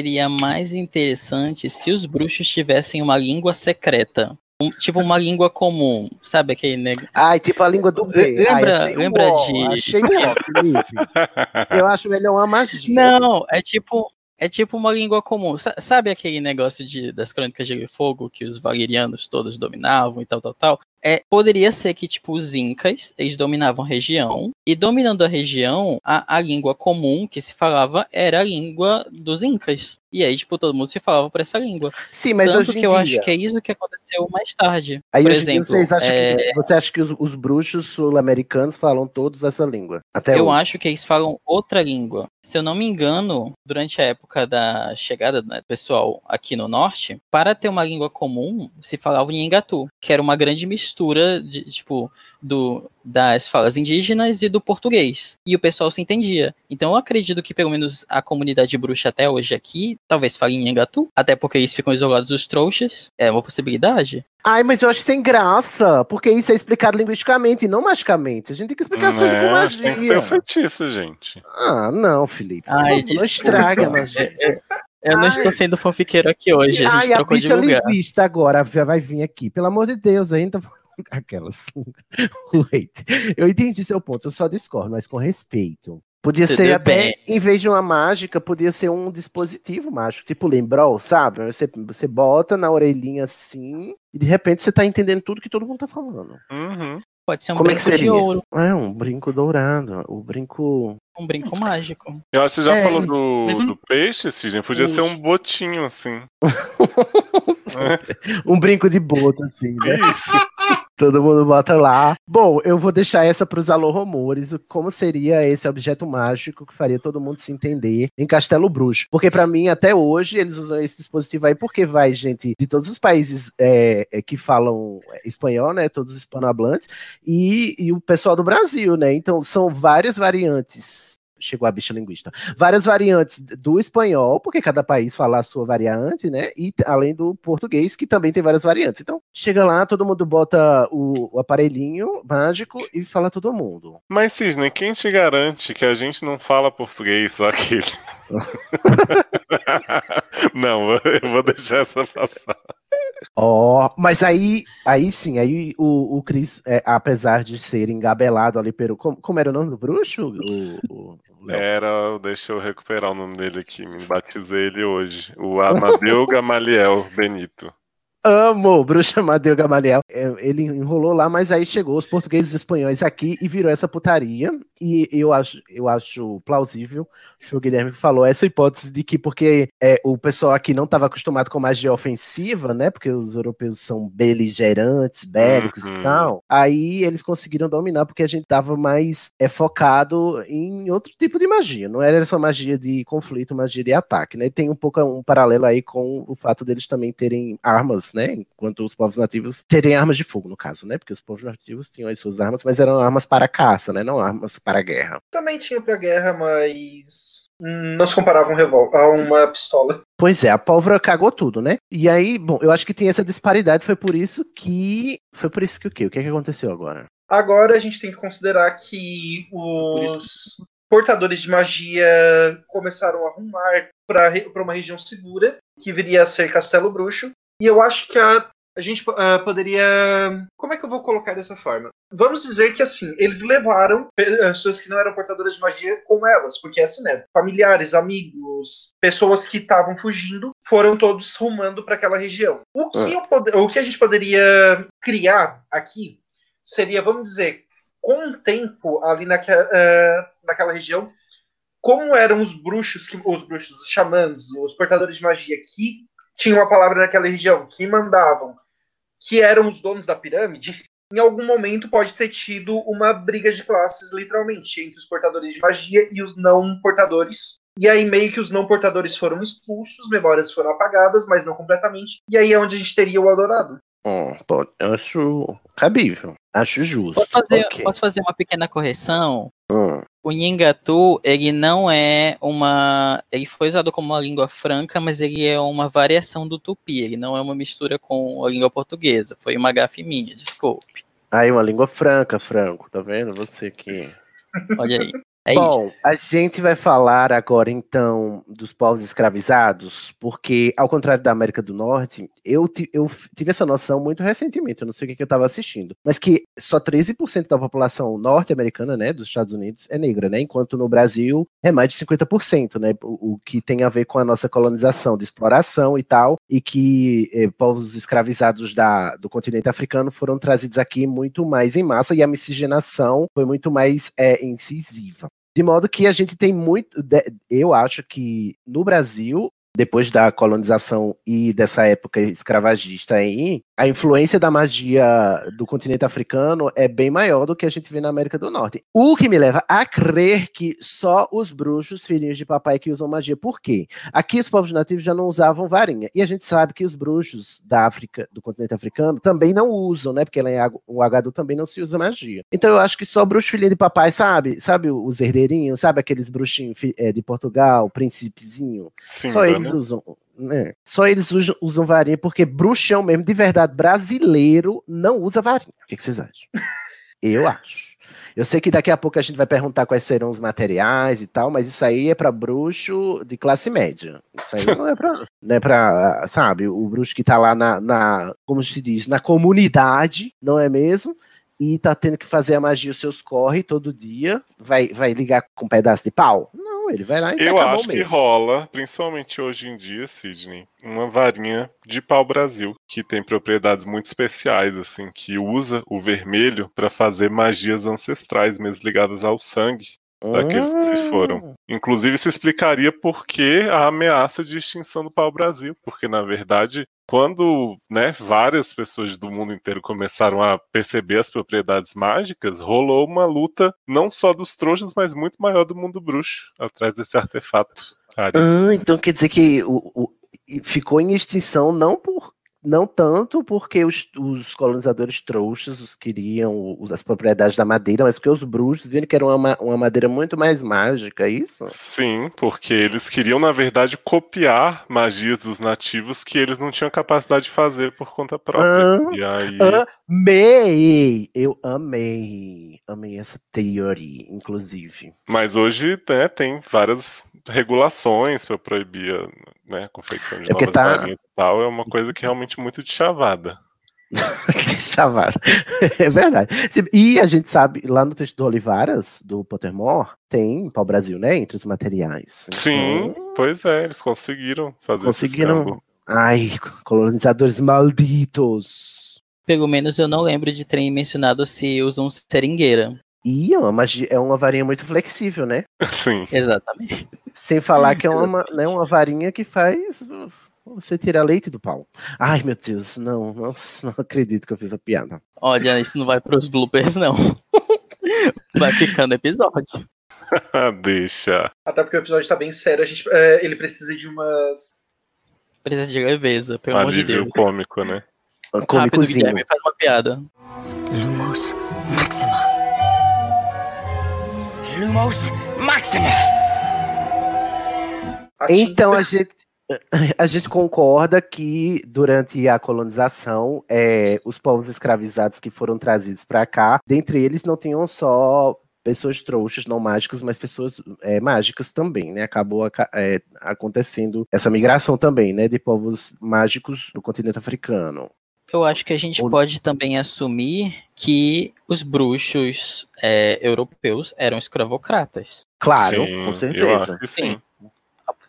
seria mais interessante se os bruxos tivessem uma língua secreta. Um- tipo uma língua comum, sabe aquele negócio? Ai, tipo a língua do B. Lembra, achei lembra de. Achei um ó, Felipe. Eu acho melhor uma magia. Não, é tipo. É tipo uma língua comum. Sa- Sabe aquele negócio de, das crônicas de Fogo que os valerianos todos dominavam e tal, tal, tal? É, poderia ser que, tipo, os incas, eles dominavam a região, e dominando a região, a, a língua comum que se falava era a língua dos incas. E aí, tipo, todo mundo se falava por essa língua. Sim, mas Tanto hoje que eu dia- acho que é isso que aconteceu mais tarde. Aí por exemplo, vocês acham é, que, você acha que os, os bruxos sul-americanos falam todos essa língua? Até eu hoje. acho que eles falam outra língua. Se eu não me engano, durante a época da chegada né, do pessoal aqui no norte, para ter uma língua comum, se falava em Engatu, que era uma grande mistura de, tipo, do, das falas indígenas e do português. E o pessoal se entendia. Então eu acredito que pelo menos a comunidade bruxa até hoje aqui, talvez fale em Engatu, até porque eles ficam isolados dos trouxas. É uma possibilidade. Ai, mas eu acho sem graça, porque isso é explicado linguisticamente e não magicamente. A gente tem que explicar as coisas com magia. tem que ter o feitiço, gente. Ah, não, Felipe. Ai, não desculpa. estraga a magia. Eu não estou sendo fanfiqueiro aqui hoje, a gente Ai, a trocou de bicha lugar. linguista agora vai vai vir aqui. Pelo amor de Deus, ainda aquelas. Wait. Eu entendi seu ponto, eu só discordo, mas com respeito. Podia Tudo ser até, bem. em vez de uma mágica, podia ser um dispositivo mágico, tipo lembrol, sabe? Você, você bota na orelhinha assim, e de repente você tá entendendo tudo que todo mundo tá falando. Uhum. Pode ser um Como é que brinco de seria? ouro, É, um brinco dourado. O brinco. um brinco mágico. Eu acho que você já É, falou do, do peixe, Sidney. Podia ser um botinho assim. um brinco de boto, assim, né? Isso. Todo mundo bota lá. Bom, eu vou deixar essa para os alô rumores, como seria esse objeto mágico que faria todo mundo se entender em Castelo Bruxo. Porque para mim, até hoje, eles usam esse dispositivo aí porque vai gente de todos os países é, é, que falam espanhol, né? Todos os hispanohablantes, e, e o pessoal do Brasil, né? Então são várias variantes chegou a bicha linguista. Várias variantes do espanhol, porque cada país fala a sua variante, né? E além do português, que também tem várias variantes. Então, chega lá, todo mundo bota o, o aparelhinho mágico e fala todo mundo. Mas, Cisne, quem te garante que a gente não fala português, só aquele? não, eu vou deixar essa passar. Ó, oh, mas aí, aí sim, aí o, o Chris, é, apesar de ser engabelado ali pelo. Como, como era o nome do bruxo? O, o era, deixa eu recuperar o nome dele aqui, me batizei ele hoje. O Amadeu Gamaliel Benito. Amo, Bruxa Amadeu Gamaliel. É, ele enrolou lá, mas aí chegou os portugueses e espanhóis aqui e virou essa putaria. E eu acho, eu acho plausível, o Guilherme falou, essa hipótese de que porque é, o pessoal aqui não estava acostumado com magia ofensiva, né? Porque os europeus são beligerantes, bélicos uhum. e tal. Aí eles conseguiram dominar porque a gente tava mais é, focado em outro tipo de magia. Não era só magia de conflito, magia de ataque, né? E tem um pouco um paralelo aí com o fato deles também terem armas, né? Enquanto os povos nativos terem armas de fogo, no caso, né? Porque os povos nativos tinham as suas armas, mas eram armas para caça, né? Não armas para a guerra. Também tinha para guerra, mas não se comparava um revólver a uma pistola. Pois é, a pólvora cagou tudo, né? E aí, bom, eu acho que tem essa disparidade, foi por isso que. Foi por isso que o quê? O que, é que aconteceu agora? Agora a gente tem que considerar que os portadores de magia começaram a arrumar para uma região segura, que viria a ser Castelo Bruxo. E eu acho que a a gente uh, poderia. Como é que eu vou colocar dessa forma? Vamos dizer que assim, eles levaram pessoas que não eram portadoras de magia com elas, porque é assim, né? Familiares, amigos, pessoas que estavam fugindo, foram todos rumando para aquela região. O que, é. o que a gente poderia criar aqui seria, vamos dizer, com o tempo ali naquela, uh, naquela região, como eram os bruxos, que, os bruxos, os xamãs, os portadores de magia que tinham uma palavra naquela região, que mandavam, que eram os donos da pirâmide, em algum momento pode ter tido uma briga de classes, literalmente, entre os portadores de magia e os não portadores. E aí, meio que os não portadores foram expulsos, memórias foram apagadas, mas não completamente. E aí é onde a gente teria o Eldorado. Hum, pô, acho cabível. Acho justo. Posso fazer, okay. posso fazer uma pequena correção? Hum. O Nhingatu, ele não é uma. Ele foi usado como uma língua franca, mas ele é uma variação do tupi. Ele não é uma mistura com a língua portuguesa. Foi uma gafe minha, desculpe. Aí, uma língua franca, Franco, tá vendo? Você que. Olha aí. É Bom, isso. a gente vai falar agora então dos povos escravizados, porque ao contrário da América do Norte, eu, eu tive essa noção muito recentemente, eu não sei o que, que eu estava assistindo, mas que só 13% da população norte-americana, né, dos Estados Unidos é negra, né, enquanto no Brasil é mais de 50%, né, o, o que tem a ver com a nossa colonização, de exploração e tal, e que eh, povos escravizados da, do continente africano foram trazidos aqui muito mais em massa e a miscigenação foi muito mais é, incisiva. De modo que a gente tem muito. Eu acho que no Brasil depois da colonização e dessa época escravagista aí, a influência da magia do continente africano é bem maior do que a gente vê na América do Norte. O que me leva a crer que só os bruxos, filhinhos de papai, que usam magia. Por quê? Aqui os povos nativos já não usavam varinha. E a gente sabe que os bruxos da África, do continente africano, também não usam, né? Porque lá em o Agadu também não se usa magia. Então eu acho que só bruxo filhinho de papai, sabe? Sabe os herdeirinhos? Sabe aqueles bruxinhos eh, de Portugal, príncipezinho? Sim, só eles usam. Né? Só eles usam, usam, varinha porque bruxão mesmo, de verdade, brasileiro, não usa varinha. O que, que vocês acham? Eu acho. Eu sei que daqui a pouco a gente vai perguntar quais serão os materiais e tal, mas isso aí é para bruxo de classe média. Isso aí não é para, não é pra, sabe, o bruxo que tá lá na, na, como se diz, na comunidade, não é mesmo? E tá tendo que fazer a magia, os seus corre todo dia, vai, vai ligar com um pedaço de pau? Não ele vai lá e Eu acho que rola, principalmente hoje em dia, Sidney, uma varinha de pau Brasil, que tem propriedades muito especiais, assim, que usa o vermelho para fazer magias ancestrais, mesmo ligadas ao sangue. Daqueles que se foram. Inclusive, se explicaria por que a ameaça de extinção do pau-brasil, porque na verdade, quando né, várias pessoas do mundo inteiro começaram a perceber as propriedades mágicas, rolou uma luta não só dos trouxas, mas muito maior do mundo bruxo atrás desse artefato. Ah, então quer dizer que o, o- ficou em extinção não por não tanto porque os, os colonizadores trouxas os queriam os- as propriedades da madeira, mas porque os bruxos viram que era uma, ma- uma madeira muito mais mágica, é isso? Sim, porque eles queriam, na verdade, copiar magias dos nativos que eles não tinham capacidade de fazer por conta própria. Ah, e aí. Amei! Eu amei. Amei essa teoria, inclusive. Mas hoje né, tem várias regulações para proibir a, né, a confecção de É novas tá- varinhas e tal. É uma coisa que é realmente muito de chavada. Chavara. É verdade. E a gente sabe, lá no texto do Olivaras, do Pottermore, tem pau-brasil, né? Entre os materiais. Sim, Então, pois é, eles conseguiram fazer conseguiram. Ai, colonizadores malditos. Pelo menos eu não lembro de terem mencionado se usam seringueira. E é uma, magia, é uma varinha muito flexível, né? Sim. Exatamente. Sem falar que é uma, né, uma varinha que faz você tirar leite do pau. Ai, meu Deus, não, não, não acredito que eu fiz a piada. Olha, isso não vai pros bloopers, não. Vai ficando episódio. Deixa. Até porque o episódio tá bem sério, a gente, é, ele precisa de umas. Precisa de leveza, pelo amor de Alívio Deus. cômico, né? Rápido, Guilherme, faz uma piada. Lumos Maxima. Lumos Maxima. Então a gente, a gente concorda que durante a colonização, é, os povos escravizados que foram trazidos para cá, dentre eles não tinham só pessoas trouxas, não mágicas, mas pessoas é, mágicas também, né? Acabou aca- é, acontecendo essa migração também, né, de povos mágicos do continente africano. Eu acho que a gente pode também assumir que os bruxos é, europeus eram escravocratas. Claro, Sim, com certeza. que sim.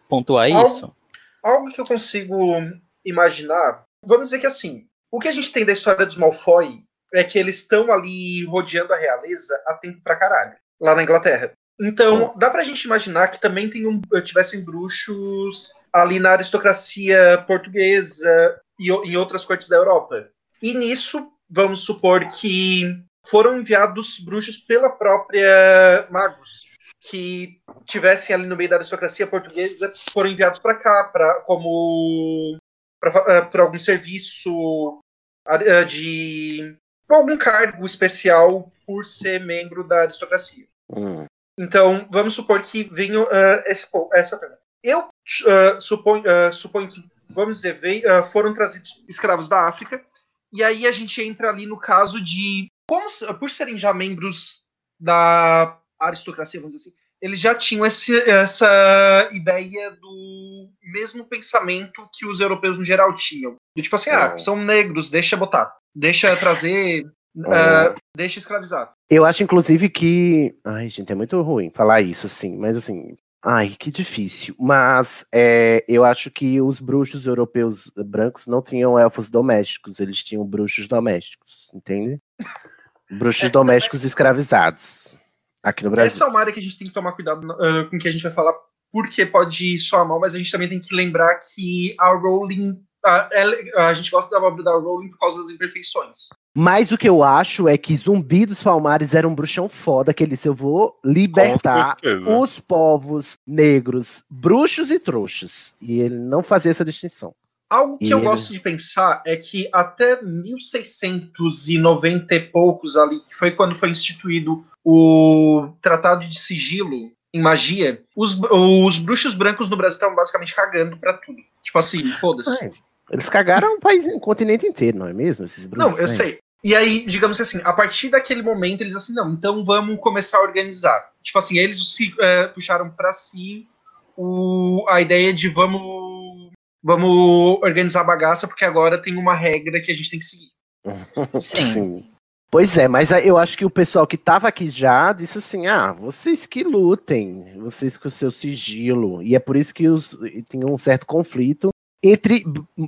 Pontuar Algo- isso. Algo que eu consigo imaginar, vamos dizer que assim, o que a gente tem da história dos Malfoy é que eles estão ali rodeando a realeza há tempo pra caralho, lá na Inglaterra. Então, dá pra gente imaginar que também tem um, tivessem bruxos ali na aristocracia portuguesa e em outras cortes da Europa. E nisso, vamos supor que foram enviados bruxos pela própria Magus, que tivessem ali no meio da aristocracia portuguesa, foram enviados para cá para como para algum serviço ah, de algum cargo especial por ser membro da aristocracia. Hum. Então, vamos supor que venha esse po- essa pergunta. Eu ah, suponho, ah, suponho que, vamos dizer, veio, ah, foram trazidos escravos da África, e aí a gente entra ali no caso de, como, por serem já membros da aristocracia, vamos dizer assim, eles já tinham esse, essa ideia do mesmo pensamento que os europeus no geral tinham. Do tipo assim, ah, são negros, deixa botar, deixa trazer, ah, deixa escravizar. Eu acho, inclusive, que. Ai, gente, é muito ruim falar isso, assim, mas assim. Ai, que difícil. Mas é, eu acho que os bruxos europeus brancos não tinham elfos domésticos, eles tinham bruxos domésticos, entende? Bruxos domésticos escravizados. Aqui no Brasil. Essa é uma área que a gente tem que tomar cuidado ah, com o que a gente vai falar, porque pode soar mal, mas a gente também tem que lembrar que a Rowling. Ah, ela- a gente gosta da obra da Rowling por causa das imperfeições. Mas o que eu acho é que Zumbi dos Palmares era um bruxão foda, que ele disse, eu vou libertar os povos negros, bruxos e trouxas. E ele não fazia essa distinção. Algo que E eu ele- gosto de pensar é que até 1690 e poucos ali, que foi quando foi instituído o Tratado de Sigilo em magia, os, os bruxos brancos no Brasil estavam basicamente cagando pra tudo. Tipo assim, foda-se. Eles cagaram o país, o continente inteiro, não é mesmo? Esses bruxos, Não, eu né? sei. E aí, digamos que assim, a partir daquele momento, eles assim, não, então vamos começar a organizar. Tipo assim, eles se eh, puxaram pra si o, a ideia de vamos, vamos organizar a bagaça, porque agora tem uma regra que a gente tem que seguir. Sim. Pois é, mas eu acho que o pessoal que tava aqui já disse assim: ah, vocês que lutem, vocês com o seu sigilo. E é por isso que os, tinha um certo conflito entre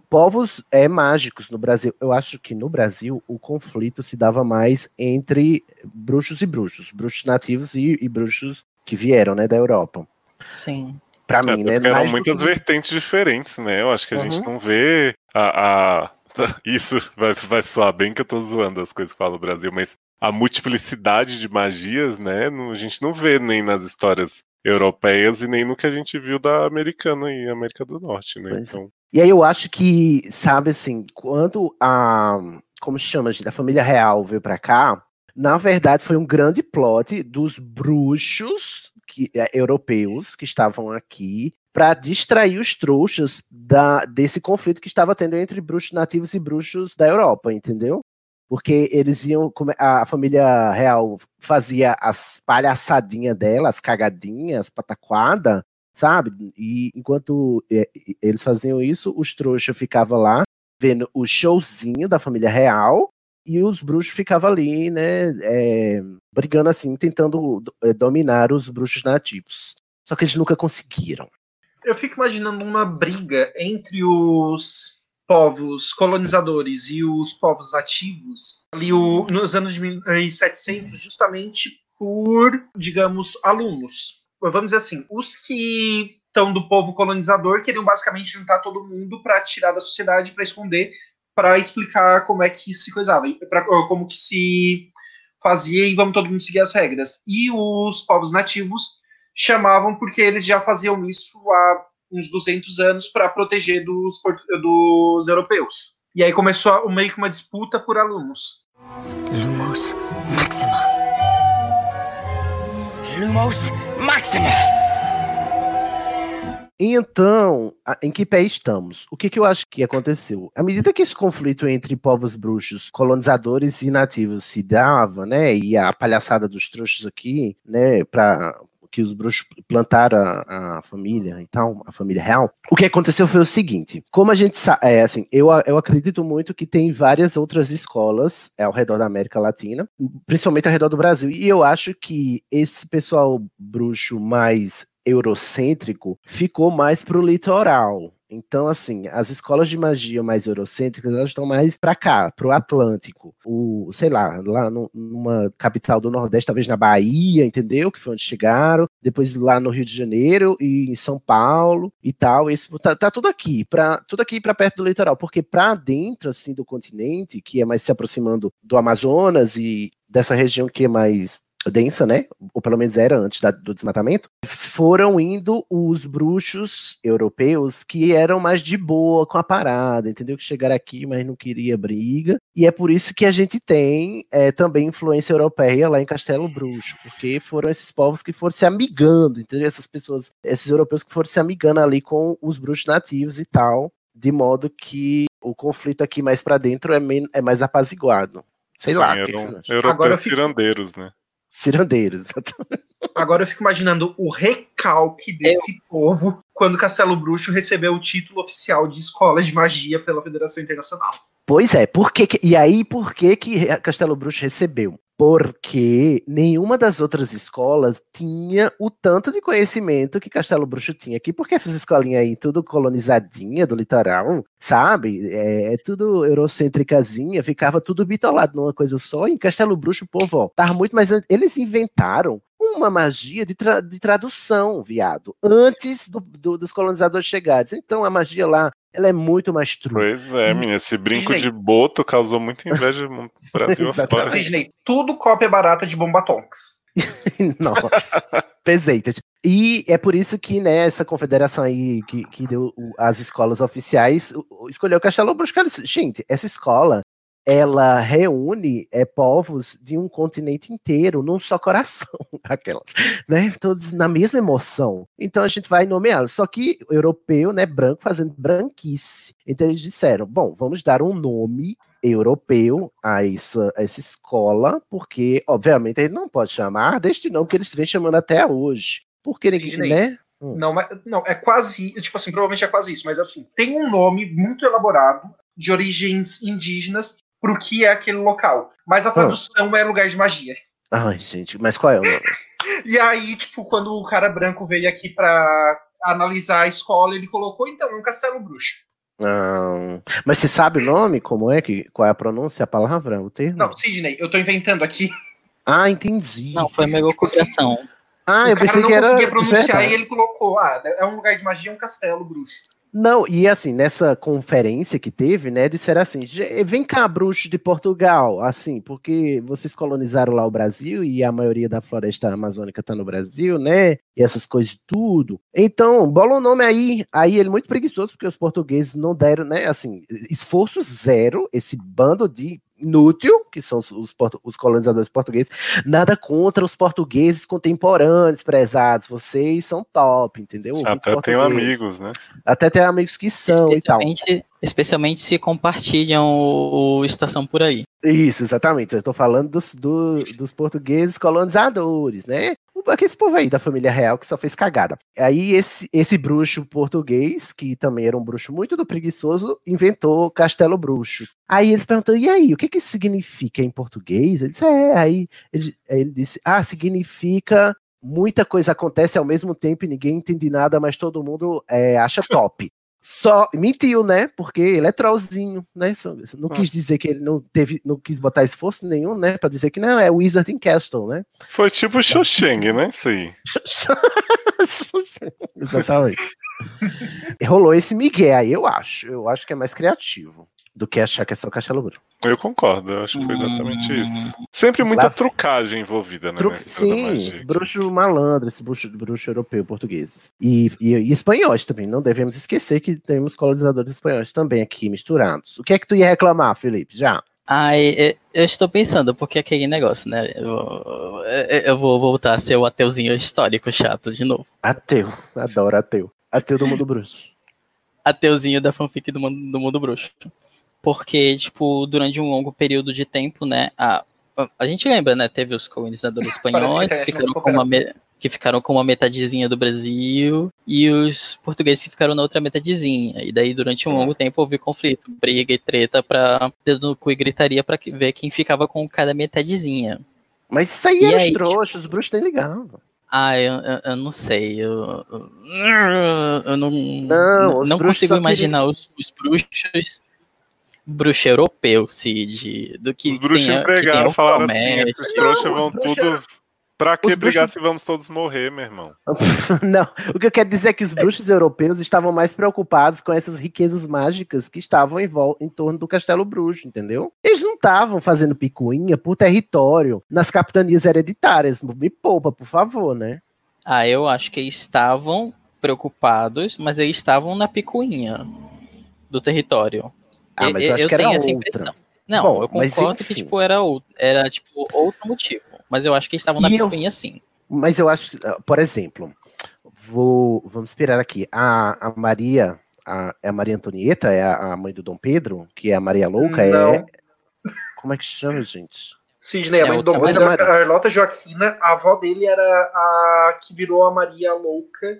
povos é, mágicos no Brasil. Eu acho que no Brasil o conflito se dava mais entre bruxos e bruxos, bruxos nativos e, e bruxos que vieram, né, da Europa. Sim. Pra É, mim, né? porque eram muitas que- vertentes diferentes, né? Eu acho que a gente Uhum. não vê a. a- Isso vai, vai soar bem que eu tô zoando as coisas que fala no Brasil, mas a multiplicidade de magias, né? não- a gente não vê nem nas histórias europeias e nem no que a gente viu da americana e América do Norte, né? Pois é. Então, E aí eu acho que, sabe assim, quando a. Como chama, gente? A família real veio pra cá, na verdade foi um grande plot dos bruxos que, eh, europeus que estavam aqui para distrair os trouxas da, desse conflito que estava tendo entre bruxos nativos e bruxos da Europa, entendeu? Porque eles iam. come- A família real fazia as palhaçadinhas dela, as cagadinhas, pataquada, sabe? E enquanto é, eles faziam isso, os trouxas ficavam lá vendo o showzinho da família real e os bruxos ficavam ali, né, é, brigando assim, tentando do- é, dominar os bruxos nativos. Só que eles nunca conseguiram. Eu fico imaginando uma briga entre os povos colonizadores e os povos nativos ali o- nos anos de 1700, justamente por, digamos, alunos. Vamos dizer assim, os que estão do povo colonizador queriam basicamente juntar todo mundo para tirar da sociedade, para esconder, para explicar como é que se coisava, pra, como que se fazia e vamos todo mundo seguir as regras. E os povos nativos chamavam porque eles já faziam isso há uns 200 anos para proteger dos, dos europeus. E aí começou meio que uma disputa por alunos. Lumos Maxima. Lumos Maxima. Então, em que pé estamos? O que, que eu acho que aconteceu? À medida que esse conflito entre povos bruxos, colonizadores e nativos se dava, né, e a palhaçada dos trouxas aqui, né, para que os bruxos plantaram a, a família e tal, a família real, o que aconteceu foi o seguinte: como a gente sabe, é assim, eu, eu acredito muito que tem várias outras escolas é, ao redor da América Latina, principalmente ao redor do Brasil, e eu acho que esse pessoal bruxo mais eurocêntrico ficou mais pro litoral. Então, assim, as escolas de magia mais eurocêntricas, elas estão mais para cá, pro Atlântico. O, sei lá, lá no- numa capital do Nordeste, talvez na Bahia, entendeu? Que foi onde chegaram. Depois lá no Rio de Janeiro e em São Paulo e tal. Esse, tá, tá tudo aqui, pra, tudo aqui para perto do litoral, porque para dentro, assim, do continente, que é mais se aproximando do Amazonas e dessa região que é mais densa, né? Ou pelo menos era antes da- do desmatamento, foram indo os bruxos europeus que eram mais de boa com a parada, entendeu? Que chegaram aqui, mas não queria briga. E é por isso que a gente tem é, também influência europeia lá em Castelo Bruxo, porque foram esses povos que foram se amigando, entendeu? Essas pessoas, esses europeus que foram se amigando ali com os bruxos nativos e tal, de modo que o conflito aqui mais pra dentro é, é mais apaziguado. Sei sim, lá, o que eram que você acha? europeus Agora eu fico- cirandeiros, né? Cirandeiros, exatamente. Agora eu fico imaginando o recalque desse povo quando Castelo Bruxo recebeu o título oficial de escola de magia pela Federação Internacional. Pois é, por que que- e aí por que que Castelo Bruxo recebeu? Porque nenhuma das outras escolas tinha o tanto de conhecimento que Castelo Bruxo tinha aqui, porque essas escolinhas aí, tudo colonizadinha do litoral, sabe? É, é tudo eurocêntricazinha, ficava tudo bitolado numa coisa só. E em Castelo Bruxo, povo, ó, tava muito mais. Eles inventaram uma magia de, tra- de tradução, viado, antes do- do- dos colonizadores chegarem. Então a magia lá, ela é muito mais true. Pois é, menina, esse brinco Disney. de boto causou muita inveja no Brasil afora. Sidney, tudo cópia barata de Bombatonks. Nossa, peseita. E é por isso que, né, essa confederação aí que, que deu as escolas oficiais escolheu Castelo Bruxo. Cara, Gente, essa escola, ela reúne é, povos de um continente inteiro num só coração, aquelas, né, todos na mesma emoção. Então a gente vai nomeá-los. Só que europeu, né, branco, fazendo branquice. Então eles disseram, bom, vamos dar um nome europeu a essa, a essa escola, porque, obviamente, gente não pode chamar deste nome que eles vêm chamando até hoje. Porque ninguém, Sidney. né? Hum. Não, mas, não, é quase, tipo assim, provavelmente é quase isso, mas assim, tem um nome muito elaborado de origens indígenas pro que é aquele local. Mas a tradução é lugar de magia. Ai, gente, mas qual é o nome? E aí, tipo, quando o cara branco veio aqui pra analisar a escola, ele colocou, então, é um castelo bruxo. Ah, mas você sabe o nome? Como é que qual é a pronúncia, a palavra, o termo? Não, Sidney, eu tô inventando aqui. Ah, entendi. Não, foi uma equivocação. Ah, o eu cara pensei não que era conseguia de pronunciar verdade. e ele colocou, ah, é um lugar de magia, é um castelo bruxo. Não, e assim, nessa conferência que teve, né, disseram assim, "Gê, vem cá, bruxo de Portugal, assim, porque vocês colonizaram lá o Brasil e a maioria da floresta amazônica tá no Brasil, né, e essas coisas tudo. Então, bola o nome aí, aí ele muito preguiçoso, porque os portugueses não deram, né, assim, esforço zero, esse bando de inútil, que são os, os colonizadores portugueses, nada contra os portugueses contemporâneos, prezados, vocês são top, entendeu? Ouvintes Até tenho amigos, né? Até tem amigos que são e tal. Especialmente, especialmente se compartilham o, o Estação por aí. Isso, exatamente. Eu estou falando dos, do- dos portugueses colonizadores, né? Aquele povo aí da família real que só fez cagada. Aí esse, esse bruxo português, que também era um bruxo muito do preguiçoso, inventou Castelo Bruxo. Aí eles perguntaram, e aí, o que que isso significa em português? Ele disse, é, aí ele, aí ele disse, ah, significa muita coisa acontece ao mesmo tempo e ninguém entende nada, mas todo mundo é, acha top. Só mentiu, né? Porque ele é trollzinho, né? Não quis dizer que ele não teve, não quis botar esforço nenhum, né? Pra dizer que não, é Wizard in Castle, né? Foi tipo Xoxeng, né? Isso aí. Exatamente. Rolou esse Miguel aí, eu acho. Eu acho que é mais criativo do que achar que é só Castelo Bruxo. Eu concordo, eu acho que foi exatamente isso. Sempre muita Lá- trucagem envolvida, né? Tru- Sim, bruxo malandro, esse bruxo, bruxo europeu, portugueses. E, e, e espanhóis também. Não devemos esquecer que temos colonizadores espanhóis também aqui misturados. O que é que tu ia reclamar, Felipe? Já. Ai, eu- estou pensando, porque aquele negócio, né? Eu, eu- eu vou voltar a ser o ateuzinho histórico chato de novo. Ateu. Adoro ateu. Ateu do mundo bruxo. Ateuzinho da fanfic do mundo, do mundo bruxo. Porque, tipo, durante um longo período de tempo, né? A, a, gente lembra, né? Teve os colonizadores que espanhóis que internet ficaram, com uma, me- que ficaram com uma metadezinha do Brasil e os portugueses que ficaram na outra metadezinha. E daí, durante um longo tempo, houve conflito, briga e treta pra dedo no cu e gritaria pra que- ver quem ficava com cada metadezinha. Mas isso aí E era os aí? trouxas, os bruxos nem ligavam. Ah, eu, eu, eu não sei. Eu, eu, eu não, Não, os não consigo imaginar os, os bruxos. Bruxo europeu, Cid. Do que Os bruxos tenha- o falaram assim: esses trouxas Não, os vão bruxos- tudo. Pra que os brigar bruxos- se vamos todos morrer, meu irmão? Não, o que eu quero dizer é que os bruxos europeus estavam mais preocupados com essas riquezas mágicas que estavam em, vol- em torno do castelo bruxo, entendeu? Eles não estavam fazendo picuinha por território nas capitanias hereditárias. Me poupa, por favor, né? Ah, eu acho que eles estavam preocupados, mas eles estavam na picuinha do território. Ah, mas eu acho que era tenho essa outra. impressão. Não, Bom, eu mas concordo que tipo, era, outro, era tipo outro motivo. Mas eu acho que eles estavam na eu- picuinha sim. Mas eu acho, que, ah, por exemplo, vou, vamos esperar aqui. A, a Maria, a, é a Maria Antonieta, é a, a mãe do Dom Pedro, que é a Maria Louca, Não. é. Como é que chama, gente? Sidney, a É, mãe do Dom Pedro, a Arlota Joaquina, a avó dele era a que virou a Maria Louca.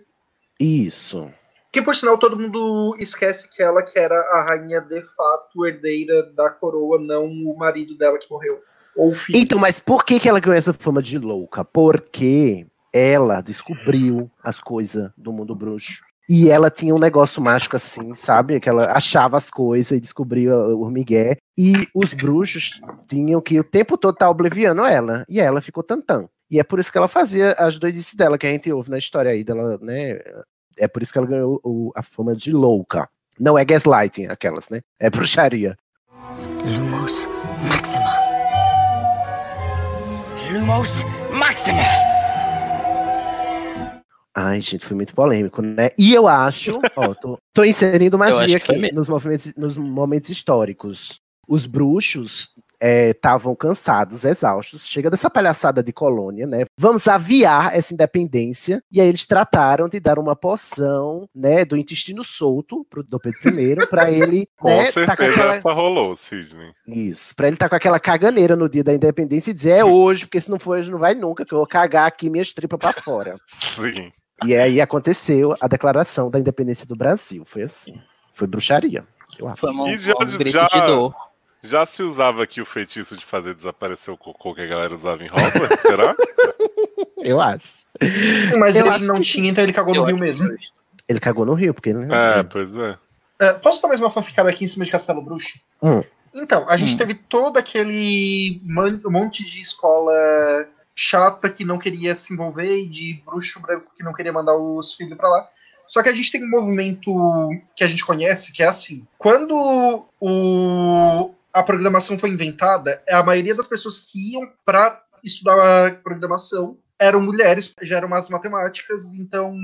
Isso. Que por sinal todo mundo esquece que ela que era a rainha de fato, herdeira da coroa, não o marido dela que morreu. Ou o filho. Então, mas por que, que ela ganhou essa fama de louca? Porque ela descobriu as coisas do mundo bruxo. E ela tinha um negócio mágico assim, sabe? Que ela achava as coisas e descobria o migué. E os bruxos tinham que o tempo todo estar obliviando ela. E ela ficou tantã. E é por isso que ela fazia as doidices dela, que a gente ouve na história aí dela, né? É por isso que ela ganhou o- a fama de louca. Não é gaslighting, aquelas, né? É bruxaria. Lumos Maxima. Lumos Maxima. Ai, gente, foi muito polêmico, né? E eu acho, ó, tô, tô inserindo magia aqui nos momentos, nos momentos históricos. Os bruxos estavam cansados, exaustos. Chega dessa palhaçada de colônia, né? Vamos aviar essa independência. E aí eles trataram de dar uma poção, né, do intestino solto pro Dom Pedro I, pra ele, Com né, certeza tá com aquela... essa rolou, Sidney. Isso, pra ele estar com aquela caganeira no dia da independência e dizer é hoje, porque se não for hoje não vai nunca, que eu vou cagar aqui minhas tripas pra fora. Sim. E aí aconteceu a declaração da independência do Brasil. Foi assim. Foi bruxaria, eu acho. Foi um, E já- um grito já- de dor. Já se usava aqui o feitiço de fazer desaparecer o cocô que a galera usava em Hogwarts, será? Eu acho. Mas Eu ele acho não que- tinha, então ele cagou no Eu rio acho mesmo. justo. Ele cagou no rio, porque ele não. É, pois é. É, posso dar mais uma fanficada aqui em cima de Castelo Bruxo? Hum. Então, a gente Hum. teve todo aquele man- monte de escola chata que não queria se envolver e de bruxo branco que não queria mandar os filhos pra lá. Só que a gente tem um movimento que a gente conhece que é assim. Quando o, a programação foi inventada, a maioria das pessoas que iam para estudar a programação eram mulheres, já eram mais matemáticas, então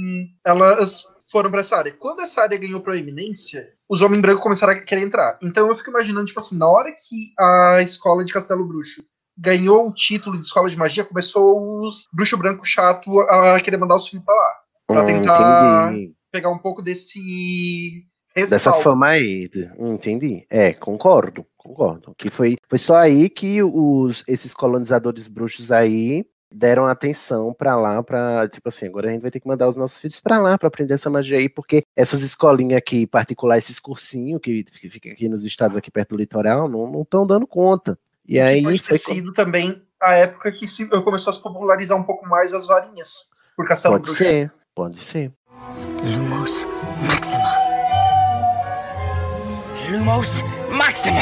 elas foram para essa área. Quando essa área ganhou proeminência, os homens brancos começaram a querer entrar. Então eu fico imaginando, tipo assim, na hora que a escola de Castelo Bruxo ganhou o título de escola de magia, começou os bruxo branco chato a querer mandar os filhos pra lá. Pra Hum, tentar entendi. pegar um pouco desse Dessa respaldo. fama aí. Entendi. É, concordo, concordo. Que foi, foi só aí que os, esses colonizadores bruxos aí deram atenção pra lá, pra, tipo assim, agora a gente vai ter que mandar os nossos filhos pra lá pra aprender essa magia aí, porque essas escolinhas aqui, particular, esses cursinhos que que fica aqui nos estados aqui perto do litoral, não estão dando conta. E Que aí pode ter foi sido também a época que se, começou a se popularizar um pouco mais as varinhas por Castelo Pode Bruxo. ser, pode ser. Lumos Maxima. Lumos Maxima.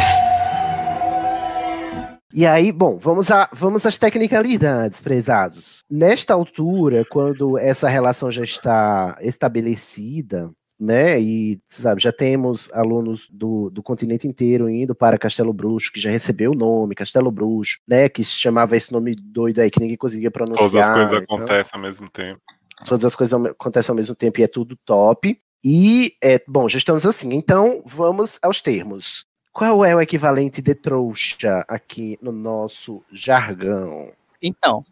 E aí, bom, vamos, a, vamos às tecnicalidades, prezados. Nesta altura, quando essa relação já está estabelecida, né, e sabe, já temos alunos do, do continente inteiro indo para Castelo Bruxo, que já recebeu o nome, Castelo Bruxo, né, que se chamava esse nome doido aí que ninguém conseguia pronunciar. Todas as coisas então- acontecem ao mesmo tempo. todas as coisas acontecem ao mesmo tempo e é tudo top. E, é, bom, já estamos assim. Então, vamos aos termos. Qual é o equivalente de trouxa aqui no nosso jargão? Então,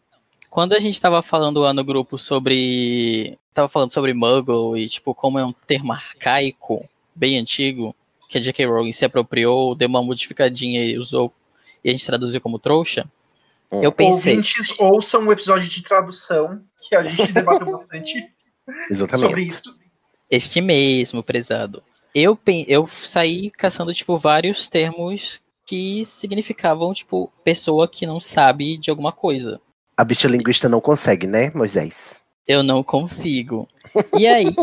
quando a gente tava falando lá no grupo sobre. Tava falando sobre Muggle e, tipo, como é um termo arcaico, bem antigo, que a J.K. Rowling se apropriou, deu uma modificadinha e usou, e a gente traduziu como trouxa. Eu pensei. Ouvintes, ouçam o episódio de tradução, que a gente debateu bastante Exatamente. sobre isso. Este mesmo, prezado. Eu, eu saí caçando, tipo, vários termos que significavam, tipo, pessoa que não sabe de alguma coisa. A bicha linguista não consegue, né, Moisés? Eu não consigo. E aí,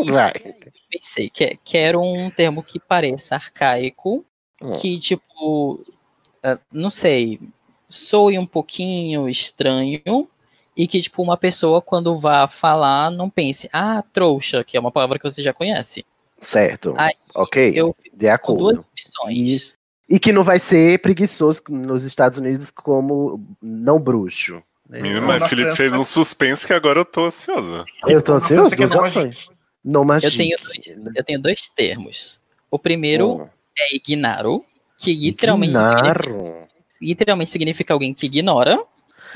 pensei que quero um termo que pareça arcaico, Hum. que, tipo, ah, não sei, soe um pouquinho estranho, e que, tipo, uma pessoa, quando vá falar, não pense, ah, trouxa, que é uma palavra que você já conhece. Certo. Aí, ok. eu de com duas acordo. opções. E que não vai ser preguiçoso nos Estados Unidos como não bruxo. Menino, mas Felipe fez um suspense que agora eu tô ansioso. Eu tô ansioso, é duas não opções. Não. Eu tenho, dois, eu tenho dois termos. O primeiro Hum. é ignaro, que literalmente Ignaro. significa, literalmente significa alguém que ignora.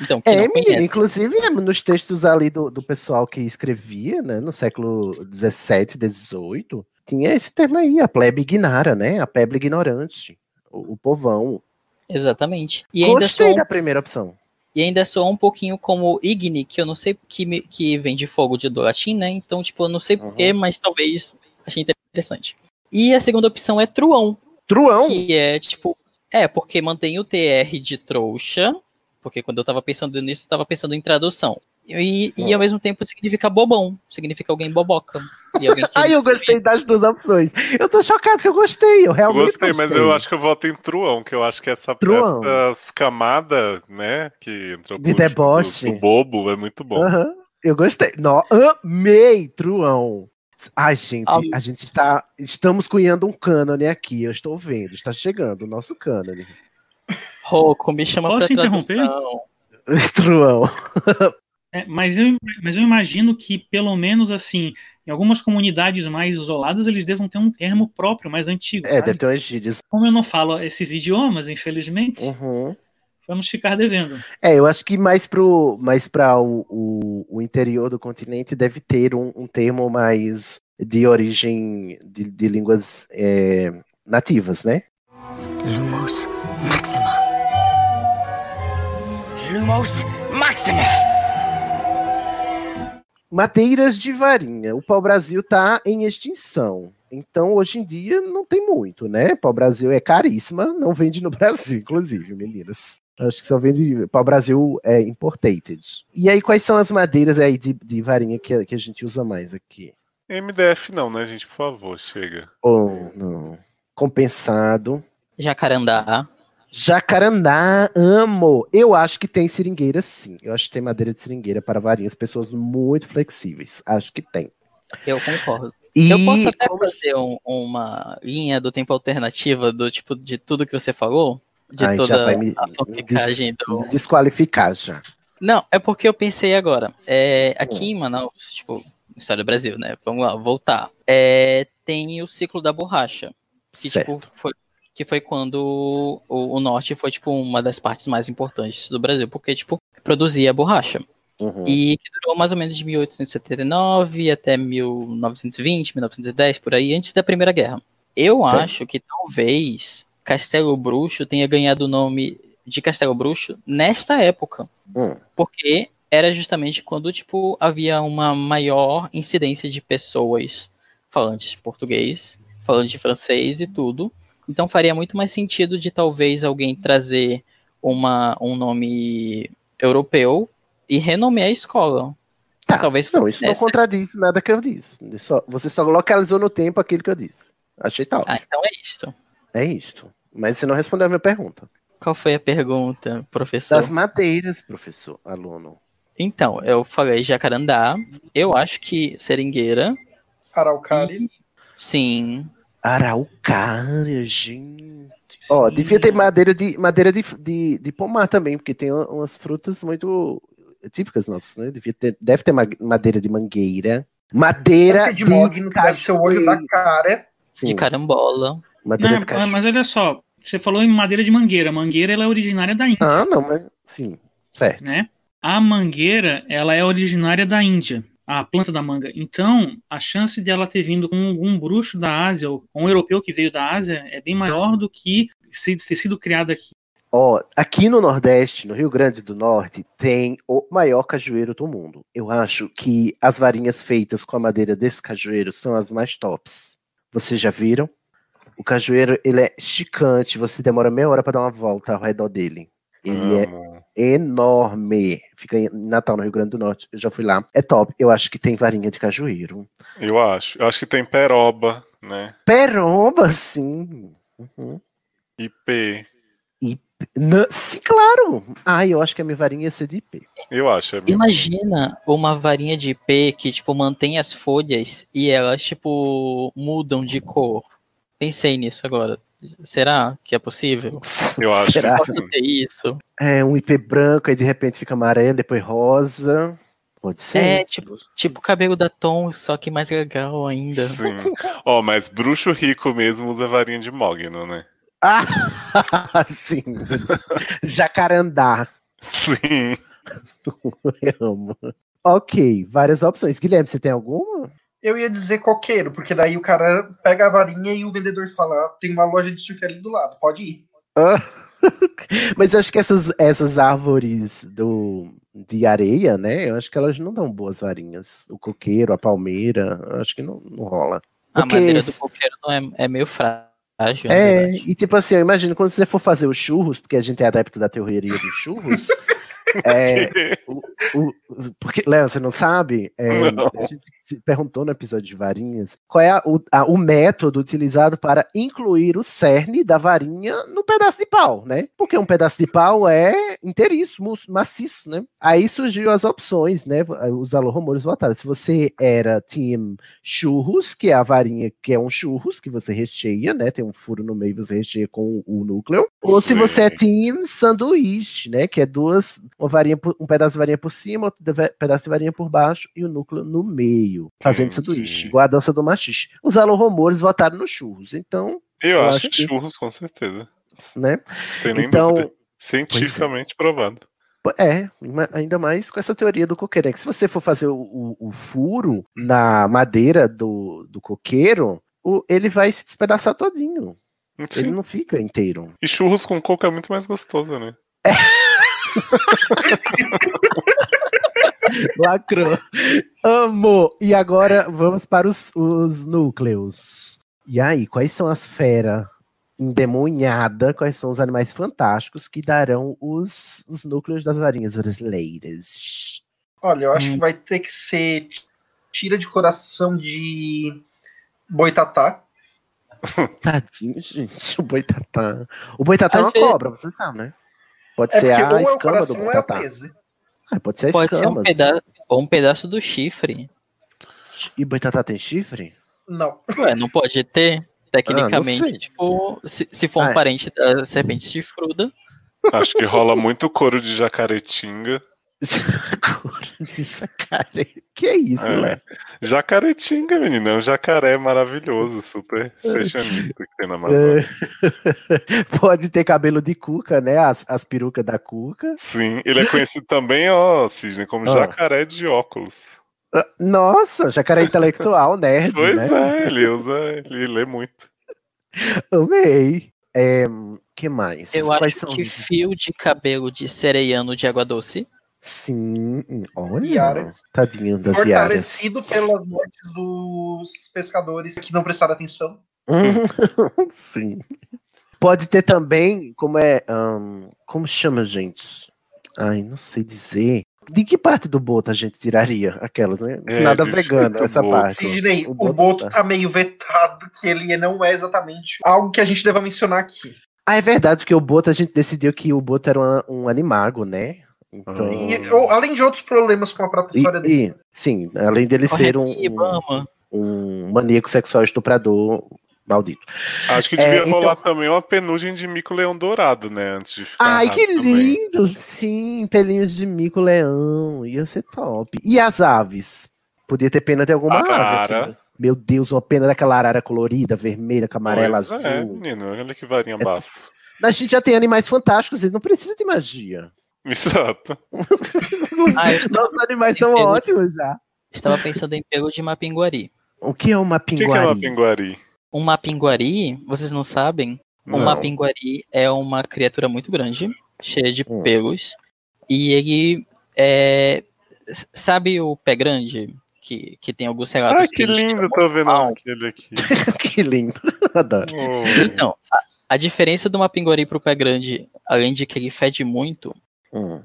Então, É, conhece. inclusive nos textos ali do, do pessoal que escrevia, né, no século XVII, XVIII, tinha esse termo aí, a plebe ignara, né, a plebe ignorante, o, o povão. Exatamente. E ainda, Gostei soa, da primeira opção. e ainda soa um pouquinho como igni, que eu não sei que, me- que vem de fogo de do latim, né? Então, tipo, eu não sei porquê, Uhum. mas talvez achei interessante. E a segunda opção é truão. Truão? Que é, tipo, é, porque mantém o TR de trouxa, porque quando eu tava pensando nisso, eu tava pensando em tradução. E, e ao mesmo tempo significa bobão, significa alguém boboca. E alguém que Ai, eu gostei das duas opções. Eu tô chocado que eu gostei, eu Eu realmente gostei, mas eu acho que eu voto em Truão, que eu acho que essa, Truão. essa camada, né, que entrou De deboche. do, do bobo é muito bom. Eu gostei. No, amei, Truão. Ai, gente, Ah, a gente está. Estamos cunhando um cânone aqui, eu estou vendo. Está chegando o nosso cânone. Roco, me chama Posso pra interromper? tradução. Truão. É, mas, eu, mas eu imagino que, pelo menos assim, em algumas comunidades mais isoladas, eles devam ter um termo próprio, mais antigo. É, sabe? deve ter umas gírias. Como eu não falo esses idiomas, infelizmente, Uhum. vamos ficar devendo. É, eu acho que mais pro mais para o, o, o interior do continente deve ter um, um termo mais de origem de, de línguas é, nativas, né? Lumos Maxima. Lumos Maxima. Madeiras de varinha. O pau-brasil tá em extinção. Então, hoje em dia, não tem muito, né? Pau-brasil é caríssima, não vende no Brasil, inclusive, meninas. Acho que só vende pau-brasil é importated. E aí, quais são as madeiras aí de, de varinha que, a- que a gente usa mais aqui? MDF não, né, gente? Por favor, chega. Ou não? Compensado. Jacarandá. Jacarandá, amo. Eu acho que tem seringueira, sim. Eu acho que tem madeira de seringueira para varinhas, pessoas muito flexíveis. Acho que tem. Eu concordo. E eu posso até como- fazer um- uma linha do tempo alternativa do tipo de tudo que você falou? De Ai, toda já vai me, a me fanficagem des- do. desqualificar já. Não, é porque eu pensei agora. É, Hum. aqui em Manaus, tipo, história do Brasil, né? Vamos lá, voltar. É, tem o ciclo da borracha. Que, tipo, Certo. foi, que foi quando o, o norte foi, tipo, uma das partes mais importantes do Brasil, porque, tipo, produzia borracha. Uhum. E que durou mais ou menos de 1879 até 1920, 1910, por aí, antes da Primeira Guerra. Eu Certo. acho que talvez Castelo Bruxo tenha ganhado o nome de Castelo Bruxo nesta época. Hum. Porque era justamente quando, tipo, havia uma maior incidência de pessoas falantes de português, falantes de francês e tudo. Então faria muito mais sentido de talvez alguém trazer uma, um nome europeu e renomear a escola. Tá, Talvez Não, isso não contradiz nada que eu disse. Só- você só localizou no tempo aquilo que eu disse. Achei tal. Ah, então é isto. É isto. Mas você não respondeu a minha pergunta. Qual foi a pergunta, professor? Das madeiras, professor, aluno. Então, eu falei jacarandá. Eu acho que seringueira. Araucária. Sim. Araucária, gente. Ó, devia ter madeira de madeira de, de, de pomar também, porque tem umas frutas muito típicas nossas, né? Devia ter, deve ter ma- madeira de mangueira. Madeira de mogno, que deve ser o olho da cara. Sim, De carambola. madeira Não, de cachoeira. mas olha só, você falou em madeira de mangueira. Mangueira ela é originária da Índia, Ah, não, mas sim, certo. né? A mangueira ela é originária da Índia, a planta da manga. Então, a chance de ela ter vindo com algum bruxo da Ásia ou com um europeu que veio da Ásia é bem maior do que se ter sido criada aqui. Ó, aqui no Nordeste, no Rio Grande do Norte, tem o maior cajueiro do mundo. Eu acho que as varinhas feitas com a madeira desse cajueiro são as mais tops. Vocês já viram? O cajueiro, ele é esticante, você demora meia hora para dar uma volta ao redor dele. Ele é enorme. Fica em Natal, no Rio Grande do Norte. Eu já fui lá. É top. Eu acho que tem varinha de cajueiro. Eu acho. Eu acho que tem peroba, né? Peroba, sim. Uhum. IP. Não, sim, claro. Ah, eu acho que a minha varinha ia ser de IP. Eu acho. É Imagina uma varinha de IP que, tipo, mantém as folhas e elas, tipo, mudam de cor. Pensei nisso agora. Será que é possível? Eu acho Será? que Posso ter isso? É, um IP branco, aí de repente fica amarelo, depois rosa. Pode ser. É, tipo, tipo o cabelo da Tom, só que mais legal ainda. Sim. Ó, mas bruxo rico mesmo usa varinha de mogno, né? Ah, sim. Jacarandá. Sim. Eu amo. Ok, várias opções. Guilherme, você tem alguma? Eu ia dizer coqueiro, porque daí o cara pega a varinha e o vendedor fala: "Ah, tem uma loja de surf ali do lado, pode ir. Ah, Mas eu acho que essas, essas árvores do, de areia, né? Eu acho que elas não dão boas varinhas. O coqueiro, a palmeira, eu acho que não, não rola. A Porque madeira esse- do coqueiro não é, é meio frágil. É, verdade. e tipo assim, eu imagino quando você for fazer os churros, porque a gente é adepto da teoria dos churros. é, o- o- porque, Léo, você não sabe? É, Não. A gente perguntou no episódio de varinhas qual é a- o, a- o método utilizado para incluir o cerne da varinha no pedaço de pau, né? Porque um pedaço de pau é inteiríssimo, maciço, né? Aí surgiu as opções, né? Os alorromores votaram. Se você era team churros, que é a varinha que é um churros, que você recheia, né? Tem um furo no meio, você recheia com o núcleo. Ou se Sim. você é team sanduíche, né? Que é duas, uma varinha, por- um pedaço de varinha por cima, outro de- pedaço de varinha por baixo e o núcleo no meio, fazendo Entendi. sanduíche, igual a dança do machixe. Os alorromores votaram no churros, então, Eu, Eu acho, acho que churros, com certeza. né? Tem nem Então, dúvida. Cientificamente provado. É, ainda mais com essa teoria do coqueiro. É que se você for fazer o, o- o furo na madeira do, do coqueiro, o- ele vai se despedaçar todinho. Ele Sim. não fica inteiro. E churros com coco é muito mais gostoso, né? Lacrou. Amo! E agora vamos para os, os núcleos. E aí, quais são as feras endemoniadas? Quais são os animais fantásticos que darão os, os núcleos das varinhas brasileiras? Olha, eu acho Hum. que vai ter que ser tira de coração de boitatá. Tadinho, gente, o boitatá. O boitatá é uma vezes- cobra, você sabe, né? Pode É ser a ou é o escama do coração ou é a boitatá. presa. Ah, pode ser Pode ser escama. um pedaço, ou um pedaço do chifre. E boitatá tem chifre? Não. Ué, não pode ter? Tecnicamente, sei. tipo, se, se for um Ah, é. parente da serpente chifruda, Acho que rola muito couro de jacaretinga. de jacaré. Que é isso, É. Léo? Jacaretinga, menina, é um jacaré maravilhoso, super fashionista que tem na Amazônia. É. Pode ter cabelo de cuca, né? As, as perucas da cuca. Sim, ele é conhecido também, ó, Cisne, como Ah. jacaré de óculos. Ah, Nossa, jacaré intelectual, nerd, Pois né? é, ele usa, ele lê muito. Amei. É, que mais? eu Quais acho são que fio de cabelo de sereiano de água doce. Sim, olha. Yara. Tadinho das Yaras. Fortalecido pelas mortes dos pescadores que não prestaram atenção. Sim. Pode ter também, como é. ahn, como chama, gente? Ai, não sei dizer. De que parte do boto a gente tiraria? Aquelas, né? É, Nada vegano, essa boto. parte. Sidney, O o Boto Boto tá. tá meio vetado, que ele não é exatamente algo que a gente deva mencionar aqui. Ah, é verdade, porque o boto a gente decidiu que o boto era uma- um animago, né? Então. E, ou, além de outros problemas com a própria E- história dele. e- sim, além dele Corre ser um, um, um maníaco sexual estuprador maldito. Acho que É, devia então- rolar também uma penugem de mico-leão dourado, né? Antes de ficar. Ai, que também. lindo! Sim, pelinhos de mico-leão. Ia ser top. E as aves? Podia ter pena de alguma ave. Arara. aqui. Meu Deus, uma pena daquela arara colorida, vermelha, com amarela, Pois É, azul. menino, olha que varinha É bafo. A gente já tem animais fantásticos, ele não precisa de magia. Exato. Ah, estava, Nossos animais são Pelo- ótimos já. estava pensando em pelo de mapinguari. O que é uma O que, que é pinguari? uma pinguari? Um mapinguari, vocês não sabem? Um mapinguari é uma criatura muito grande, cheia de Hum. pelos, e ele é. Sabe o pé grande? Que, que tem alguns relatos Ai, que ele chega lindo, tô vendo alto. aquele aqui. que lindo. Adoro. Oh. Então, a, a diferença do mapinguari pro pé grande, além de que ele fede muito.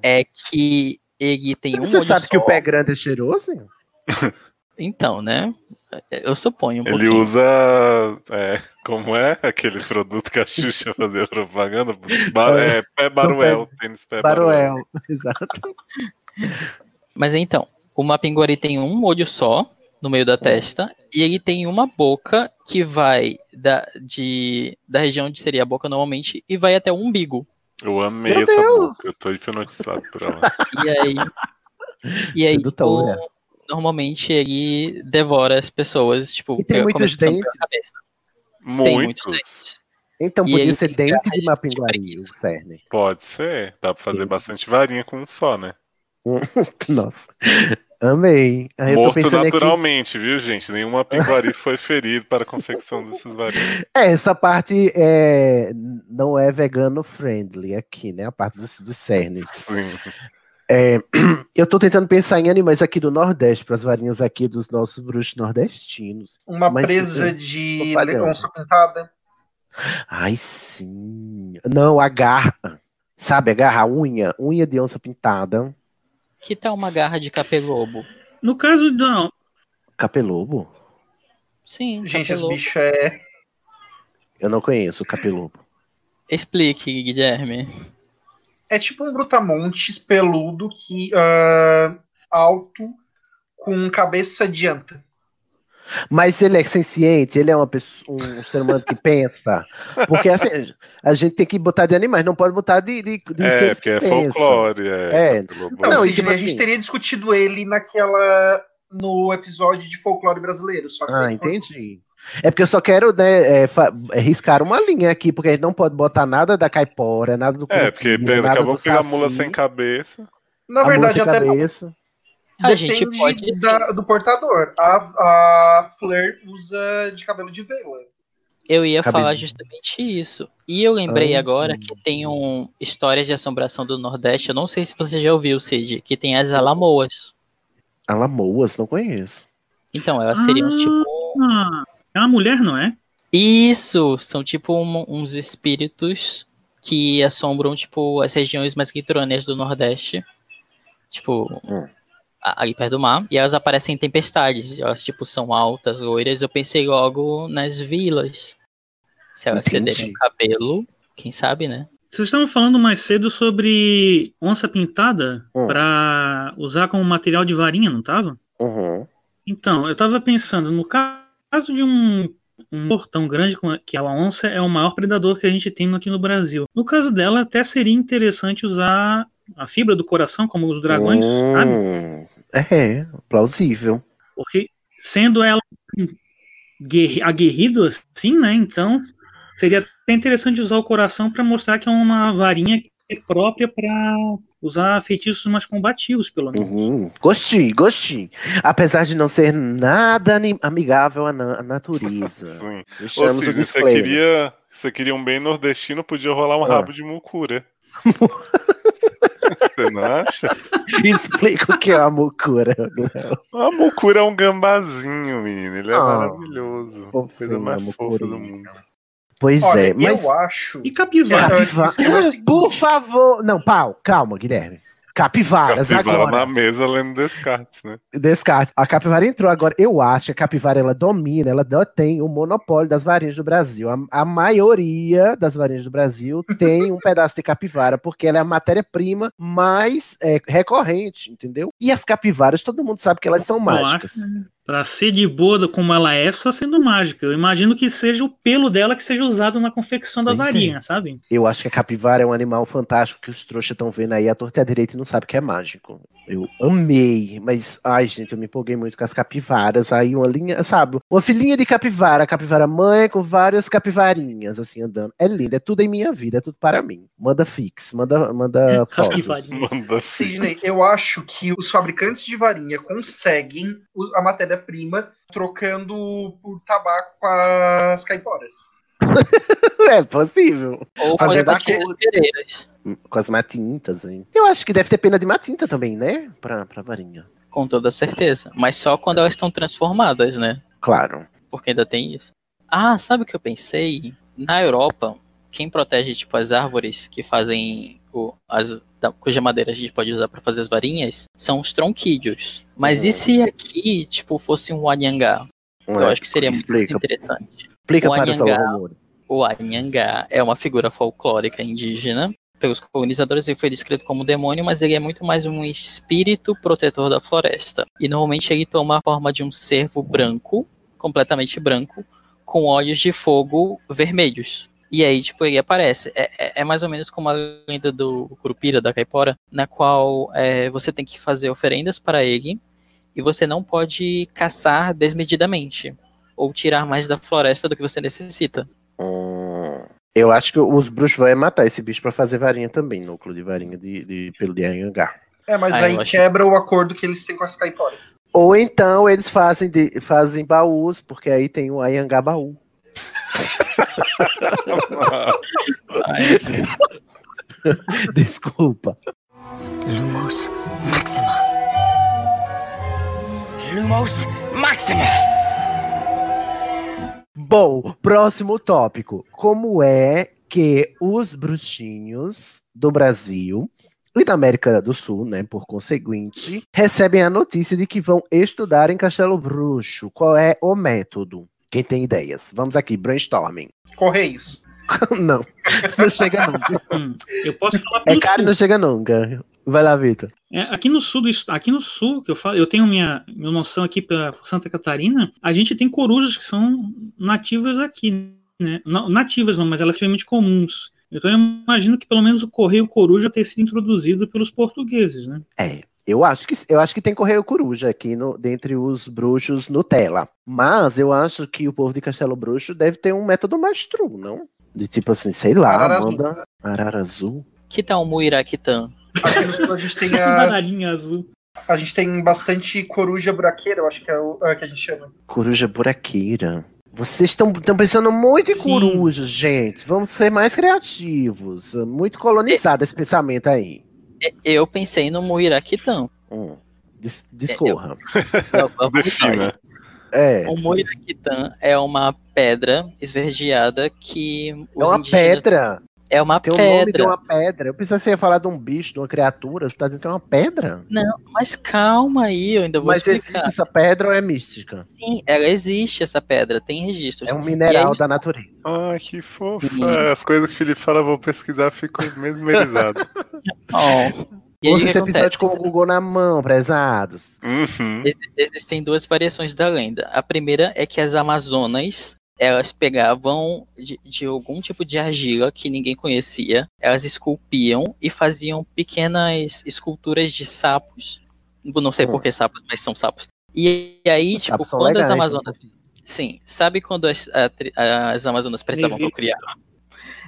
É que ele tem um Você olho sabe que só. o pé grande é cheiroso? Então, né? Eu suponho um Ele pouquinho. usa. é, como é aquele produto que a Xuxa fazia propaganda? Bar, É, é, pé Baruel. pé- Tênis pé Baruel. Baruel. Exato. Mas então, o mapinguari tem um olho só no meio da testa e ele tem uma boca que vai da, de, da região onde seria a boca normalmente e vai até o umbigo. Eu amei Meu essa Deus! boca. Eu tô hipnotizado por ela. E aí, e aí tipo, normalmente ele devora as pessoas, tipo, E tem muitos dentes. cabeça. Tem muitos Muitos. dentes. Então E podia ser dente de mapinguari, preguiça. o cerne. Pode ser. Dá pra fazer Sim. bastante varinha com um só, né? Nossa. Amei. Aí eu tô Morto pensando aqui. naturalmente, viu, gente? Nenhuma pinguari foi ferido para a confecção desses varinhos. É, essa parte é, não é vegano friendly aqui, né? A parte dos, dos cernes. Sim. É, eu tô tentando pensar em animais aqui do Nordeste, para as varinhas aqui dos nossos bruxos nordestinos. Uma Mas, presa é, de tô falhando. onça pintada. Ai, sim. Não, a garra. Sabe, a garra, a unha, unha de onça pintada. Que tal uma garra de capelobo? No caso, não. Capelobo? Sim, Gente, esse capelobo. bicho é. Eu não conheço o capelobo. Explique, Guilherme. É tipo um brutamontes peludo que. ah, alto, com cabeça de anta. Mas ele é senciente, ele é uma pessoa, um ser humano que pensa. Porque assim, a gente tem que botar de animais, não pode botar de, de, de É, seres porque que é pensam. folclore. É, É. Capelobo. Não, Não, e Sidney, tipo a gente assim- teria discutido ele naquela. no episódio de folclore brasileiro. Só que Ah, entendi. É porque eu só quero né, é, riscar uma linha aqui, porque a gente não pode botar nada da caipora, nada do É, porque daqui nada a a mula sem cabeça. Na a mula verdade, sem até cabeça. A gente depende pode. da- do portador. A, a Fleur usa de cabelo de vela. Eu ia falar justamente isso. E eu lembrei Ah, agora que tem um Histórias de Assombração do Nordeste. Eu não sei se você já ouviu, Cid, que tem as alamoas. Alamoas, não conheço. Então, elas seriam Ah. tipo. Ah, é uma mulher, não é? Isso! São tipo um- uns espíritos que assombram, tipo, as regiões mais litorâneas do Nordeste. Tipo, Hum. Ali perto do mar. E elas aparecem em tempestades. Elas, tipo, são altas, loiras. Eu pensei logo nas vilas. Se elas Entendi. cederem o cabelo, quem sabe, né? Vocês estavam falando mais cedo sobre onça pintada Hum. pra usar como material de varinha, não tava? Uhum. Então, eu tava pensando, no caso de um, um portão grande como- que a onça é o maior predador que a gente tem aqui no Brasil. No caso dela, até seria interessante usar a fibra do coração, como os dragões, sabe? É, plausível. Porque sendo ela aguerrido assim, né? Então seria até interessante usar o coração para mostrar que é uma varinha que é própria para usar feitiços mais combativos, pelo menos. Uhum. Gostei, gostei. Apesar de não ser nada amigável à, na- à natureza. Sim. Ou seja, você disclaimer. queria, você queria um bem nordestino, podia rolar um Ah. rabo de mucura. Você não acha? Explica o que é a mucura. A mucura é um gambazinho, menino. Ele é Ah, maravilhoso. fofinho, Coisa mais a fofa do mundo. Pois Olha, é, mas. eu acho. E capivara? Capivara. É. Por favor. Não, pau, calma, Guilherme. Capivaras, Capivara agora. na mesa lendo Descartes, né? Descarte. A capivara entrou agora. Eu acho que a capivara ela domina, ela detém o monopólio das varinhas do Brasil. A, a maioria das varinhas do Brasil tem um pedaço de capivara, porque ela é a matéria-prima mais é, recorrente, entendeu? E as capivaras, todo mundo sabe que elas são mágicas. Pra ser de boa como ela é, só sendo mágica. Eu imagino que seja o pelo dela que seja usado na confecção da Pois é. varinha, sabe? Eu acho que a capivara é um animal fantástico que os trouxas estão vendo aí à torta e à direita e não sabe que é mágico. Eu amei, mas, ai, gente, eu me empolguei muito com as capivaras. Aí uma linha, sabe? Uma filhinha de capivara, a capivara mãe com várias capivarinhas, assim, andando. É lindo, é tudo em minha vida, é tudo para mim. Manda fix, manda, manda fotos. Capivarinha. Manda Sidney, eu acho que os fabricantes de varinha conseguem a matéria-prima trocando por tabaco com as caiporas. É possível. Ou Fazer fazer com daqui- cordeireiras. Com as matintas, hein? Eu acho que deve ter pena de matinta também, né? Pra, pra varinha. Com toda certeza. Mas só quando elas estão transformadas, né? Claro. Porque ainda tem isso. Ah, sabe o que eu pensei? Na Europa, quem protege tipo as árvores que fazem o, as cuja madeira a gente pode usar para fazer as varinhas são os tronquídeos. Mas e se aqui tipo fosse um anhangá? Eu É, acho que seria muito explica, interessante. explica o para os anhangá-. O anhangá é uma figura folclórica indígena. Pelos colonizadores ele foi descrito como demônio, mas ele é muito mais um espírito protetor da floresta. E normalmente ele toma a forma de um cervo branco, completamente branco, com olhos de fogo vermelhos. E aí, tipo, ele aparece. É, é- é mais ou menos como a lenda do Curupira, da Caipora, na qual é, você tem que fazer oferendas para ele e você não pode caçar desmedidamente ou tirar mais da floresta do que você necessita. Hum, eu acho que os bruxos vão matar esse bicho pra fazer varinha também, núcleo de varinha de, de pelo de anhangá. É, mas Ah, aí acho- quebra o acordo que eles têm com as caiporas. Ou então eles fazem, de- fazem baús, porque aí tem o anhangá baú. Desculpa. Lumos Maxima. Lumos Maxima. Bom, próximo tópico. Como é que os bruxinhos do Brasil e da América do Sul, né, por conseguinte, recebem a notícia de que vão estudar em Castelo Bruxo? Qual é o método? Quem tem ideias? Vamos aqui, brainstorming. Correios. não, não chega nunca. Hum, eu posso falar É pelo caro e não chega nunca. Vai lá, Vitor. É, aqui no sul do aqui no sul que eu falo, eu tenho minha, minha noção aqui para Santa Catarina, a gente tem corujas que são nativas aqui, né? Não, nativas não, mas elas são extremamente comuns. Então eu imagino que pelo menos o correio coruja tenha sido introduzido pelos portugueses, né? É, eu acho que eu acho que tem correio coruja aqui no, dentre os bruxos Nutella. Mas eu acho que o povo de Castelo Bruxo deve ter um método mais true, não? De tipo assim, sei lá, Arara manda Arara azul. Que tal o Muiraquitã? Aqui no sul a gente tem Bananinha azul. a gente tem bastante coruja buraqueira, eu acho que é o é, que a gente chama. Coruja buraqueira. Vocês estão pensando muito em Sim. coruja, gente. Vamos ser mais criativos. Muito colonizado esse pensamento aí. É, Eu pensei no Muiraquitã. Hum, dis- discorra. Defina. É, O Muiraquitã é uma pedra esverdeada que é uma indígenas... pedra. É uma Tem o pedra. nome uma pedra. Eu pensei que você ia falar de um bicho, de uma criatura. Você tá dizendo que é uma pedra? Não, mas calma aí, eu ainda vou Mas explicar. existe essa pedra ou é mística? Sim, ela existe, essa pedra, tem registros. É um mineral aí- da natureza. Ah, que fofa. Sim. As coisas que o Felipe fala, eu vou pesquisar, fico mesmerizado. Ó, e Ouça esse acontece? episódio com o Google na mão, prezados. Uhum. Ex- Existem duas variações da lenda. A primeira é que as Amazonas elas pegavam de, de algum tipo de argila que ninguém conhecia, elas esculpiam e faziam pequenas esculturas de sapos. Não sei por que sapos, mas são sapos. E aí, tipo, Sapos são quando as legais, Amazonas. Sim, sabe quando as, a as Amazonas precisavam procriar?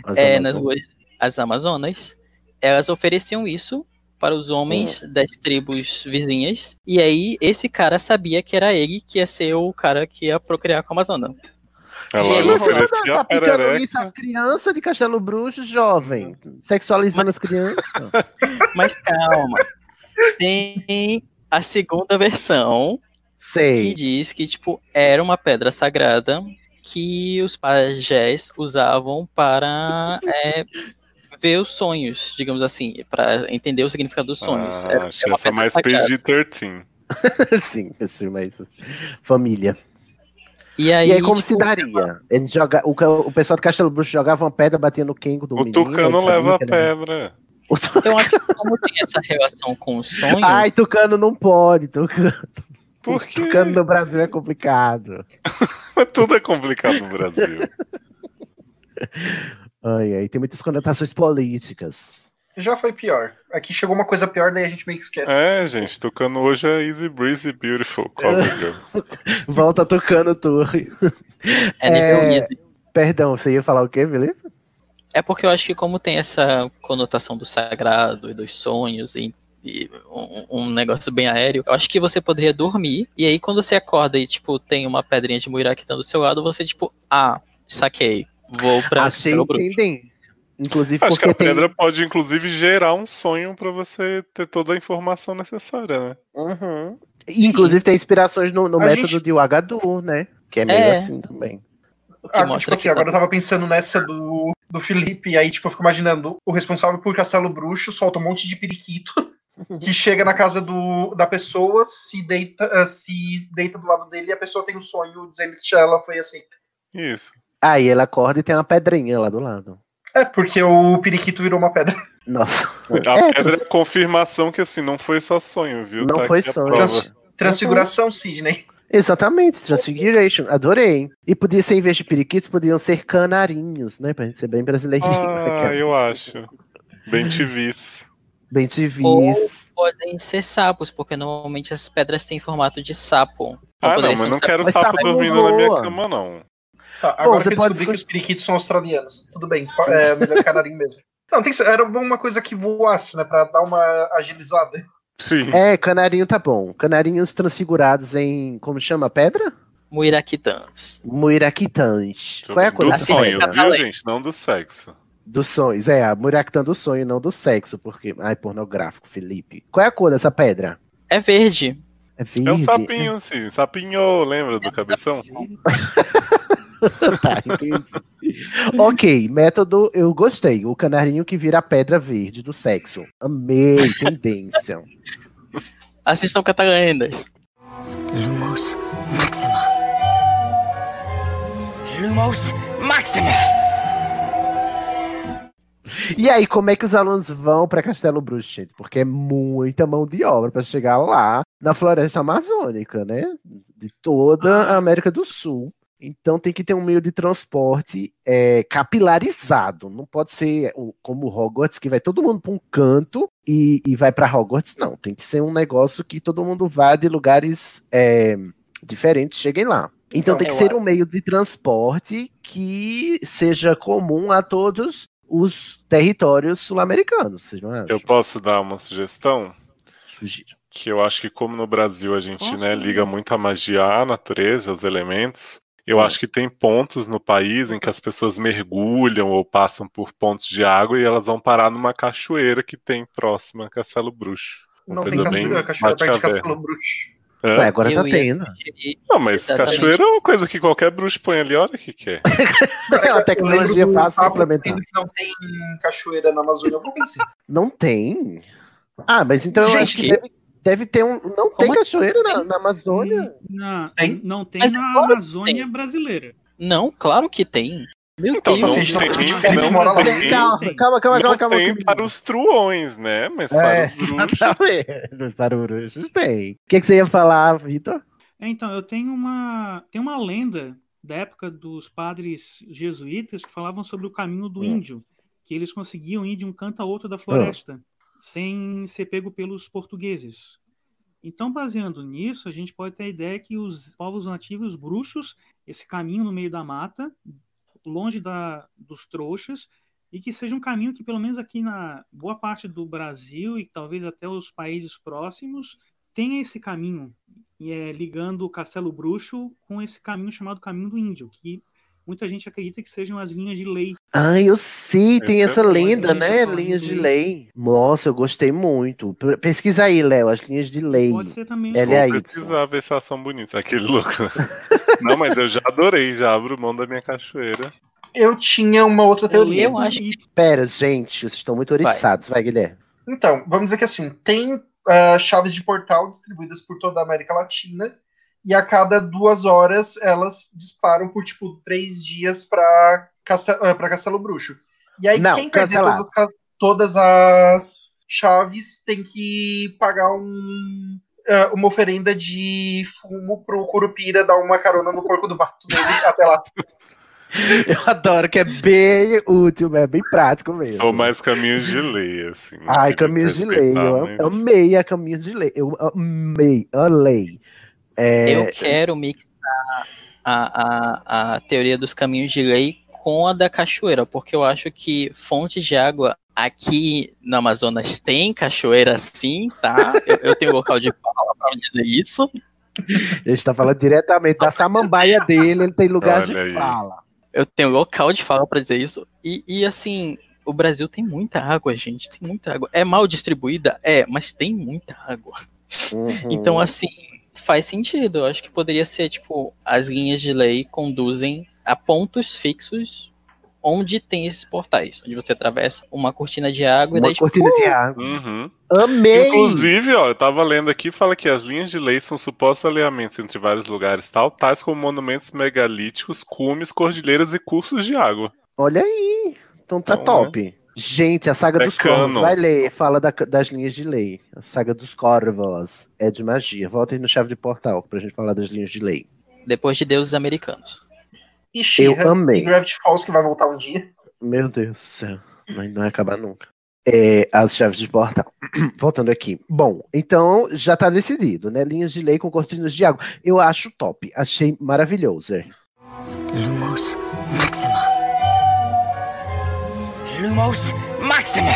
As É, Amazonas. nas ruas, as Amazonas, elas ofereciam isso para os homens Hum. das tribos vizinhas. E aí, esse cara sabia que era ele que ia ser o cara que ia procriar com a Amazona. Ela E aí, não Você tá, tá isso às crianças de Castelo Bruxo, jovem. Sexualizando as crianças. Mas calma. Tem a segunda versão que Sei. diz que, tipo, era uma pedra sagrada que os pajés usavam para é, ver os sonhos, digamos assim, para entender o significado dos sonhos. Ah, Era- achei é uma essa pedra mais sagrada. PG-13. Sim, esse mais família. E aí, E aí, como tipo, se daria? Eles joga... o, o pessoal do Castelo Bruxo jogava uma pedra, batia no Kengo do O menino. Tucano ele sabia leva a pedra. O Eu acho que como tem essa relação com o sonho, Ai, Tucano não pode. Tucano. Por quê? Tucano no Brasil é complicado. Tudo é complicado no Brasil. Ai, ai, tem muitas conotações políticas. Já foi pior. Aqui chegou uma coisa pior, daí a gente meio que esquece. É, gente, tocando hoje é Easy Breezy Beautiful. Cover girl. Volta Tucano Torre. é nível é- easy. Perdão, você ia falar o quê, Felipe? É porque eu acho que como tem essa conotação do sagrado e dos sonhos e, e um, um negócio bem aéreo, eu acho que você poderia dormir e aí quando você acorda e tipo tem uma pedrinha de muiraquitã do seu lado, você tipo, ah, saquei, vou pra Achei Castelo Bruxo. Inclusive Acho que porque a tem... pedra pode, inclusive, gerar um sonho pra você ter toda a informação necessária, né? Uhum. Inclusive tem inspirações no, no método gente- de Wagadu, né? Que é meio É. assim também. Ah, tipo assim, que agora tá- eu tava pensando nessa do, do Felipe, e aí, tipo, eu fico imaginando o responsável por Castelo Bruxo solta um monte de periquito que chega na casa do, da pessoa, se deita, ah, se deita do lado dele e a pessoa tem um sonho dizendo que ela foi aceita. Isso. Aí ela acorda e tem uma pedrinha lá do lado. É, porque o periquito virou uma pedra. Nossa. A É, pedra é a confirmação que, assim, não foi só sonho, viu? Não Tá foi sonho. Trans- transfiguração, Sidney. Exatamente, Transfiguration, adorei. E podia ser, em vez de periquitos, podiam ser canarinhos, né? Pra gente ser bem brasileirinho. Ah, eu acho. Bem TVs. Bem civis. Podem ser sapos, porque normalmente as pedras têm formato de sapo. Ah, não, mas não sapo. quero Mas sapo sapo dormindo na minha cama, não. Tá, agora você que eu pode descobri que os periquitos são australianos. Tudo bem, é melhor canarinho mesmo. Não, tem que ser, era uma coisa que voasse, né? Pra dar uma agilizada. Sim. É, canarinho tá bom. Canarinhos transfigurados em. Como chama a pedra? Muiraquitãs. Muiraquitãs. Qual é a sonhos, pedra? Catalém. viu, gente? Não do sexo. Dos sonhos. É, a Muiraquitã do sonho, não do sexo, porque. Ai, pornográfico, Felipe. Qual é a cor dessa pedra? É verde. É verde. É um sapinho, sim. Sapinho, lembra do cabeção? tá, entendi. ok, método, eu gostei. O canarinho que vira a pedra verde do sexo. Amei, tendência. Assistam Catalendas. Lumos Maxima. Lumos Maxima. E aí, como é que os alunos vão para Castelo Bruxo, gente? Porque é muita mão de obra para chegar lá na floresta amazônica, né? De toda a América do Sul. Então tem que ter um meio de transporte é, capilarizado. Não pode ser o- como Hogwarts, que vai todo mundo para um canto e, e vai para Hogwarts. Não, tem que ser um negócio que todo mundo vá de lugares é, diferentes, cheguem lá. Então Então, tem que ser um meio de transporte que seja comum a todos os territórios sul-americanos. Vocês não acham? Eu posso dar uma sugestão? Sugiro. Que eu acho que como no Brasil a gente né, liga muito a magia à natureza, aos elementos, eu acho que tem pontos no país em que as pessoas mergulham ou passam por pontos de água e elas vão parar numa cachoeira que tem próxima a Castelo Bruxo. Uma Não tem cachoeira, cachoeira perto de. Castelo Bruxo. Ué, agora Eu tá tendo. Não, mas Exatamente. cachoeira é uma coisa que qualquer bruxo põe ali, olha o que quer. É uma tecnologia Eu fácil de implementar. que não tem cachoeira na Amazônia, alguma coisa assim. Não tem? Ah, mas então eu Gente, acho que que- deve, deve ter um. Não tem Como cachoeira na, na Amazônia? Na- Tem? Não tem Mas na claro Amazônia brasileira. Não, claro que tem. Meu Então, Deus. Assim, tem, a gente não não mora lá. tem, Calma, calma, calma, não calma, calma. tem comigo. para os truões, né? Mas para É, os bruxos. Para os bruxos tem. O que, que você ia falar, Vitor? É, então, eu tenho uma, tem uma lenda da época dos padres jesuítas que falavam sobre o caminho do Hum. índio, que eles conseguiam ir de um canto a outro da floresta, sem ser pego pelos portugueses. Então, baseando nisso, a gente pode ter a ideia que os povos nativos bruxos, esse caminho no meio da mata, longe da, dos trouxas, e que seja um caminho que, pelo menos aqui na boa parte do Brasil e talvez até os países próximos, tenha esse caminho, é ligando o Castelo Bruxo com esse caminho chamado Caminho do Índio, que muita gente acredita que sejam as linhas de lei. Ah, eu sei, tem Esse essa é bom, lenda, né? Linhas de lei. Nossa, eu gostei muito. Pesquisa aí, Léo, as linhas de lei. Pode ser também Ela Vou é aí. pesquisar, ver se elas são bonitas. Aquele louco. Não, mas eu já adorei, já abro mão da minha cachoeira. Eu tinha uma outra teoria. Eu acho que Pera, gente, vocês estão muito oriçados. Vai, Guilherme. Então, vamos dizer que assim, tem ah, chaves de portal distribuídas por toda a América Latina, e a cada duas horas elas disparam por tipo três dias para Castelo Bruxo. E aí Não, quem perder cancelado. todas as, todas as chaves tem que pagar um, ah, uma oferenda de fumo pro Curupira dar uma carona no porco do mato dele até lá. Eu adoro que é bem útil, é bem prático mesmo. Sou mais caminhos de lei, assim. Ai, caminhos de lei. Eu mas- eu amei a caminhos de lei. Eu amei a lei. É, eu quero mixar a, a, a teoria dos caminhos de lei com a da cachoeira, porque eu acho que fontes de água aqui no Amazonas tem cachoeira sim, tá? Eu, eu tenho local de fala para dizer isso. Ele está falando diretamente da samambaia dele, ele tem lugar Olha de aí. fala. Eu tenho local de fala para dizer isso. E, e assim, o Brasil tem muita água, gente. Tem muita água. É mal distribuída? É, mas tem muita água. Uhum. Então, assim, faz sentido. Eu acho que poderia ser, tipo, as linhas de lei conduzem a pontos fixos onde tem esses portais. Onde você atravessa uma cortina de água e Uma daí, tipo, cortina de água. Uhum. Amei! Inclusive, ó, eu tava lendo aqui, fala que as linhas de lei são supostos alinhamentos entre vários lugares tal, tais como monumentos megalíticos, cumes, cordilheiras e cursos de água. Olha aí. Então tá Então, top. Gente, a saga É dos corvos, vai ler, fala da- das linhas de lei. A saga dos corvos é de magia. Voltem no chave de portal pra gente falar das linhas de lei. depois de deuses americanos. E Eu amei. e Gravity Falls, que vai voltar um dia. Meu Deus do céu, mas não vai acabar nunca. É, as chaves de portal. Voltando aqui. Bom, então já tá decidido, né? Linhas de lei com cortinas de água. Eu acho top, achei maravilhoso. é. Lumos Maxima. Lumos Maxima.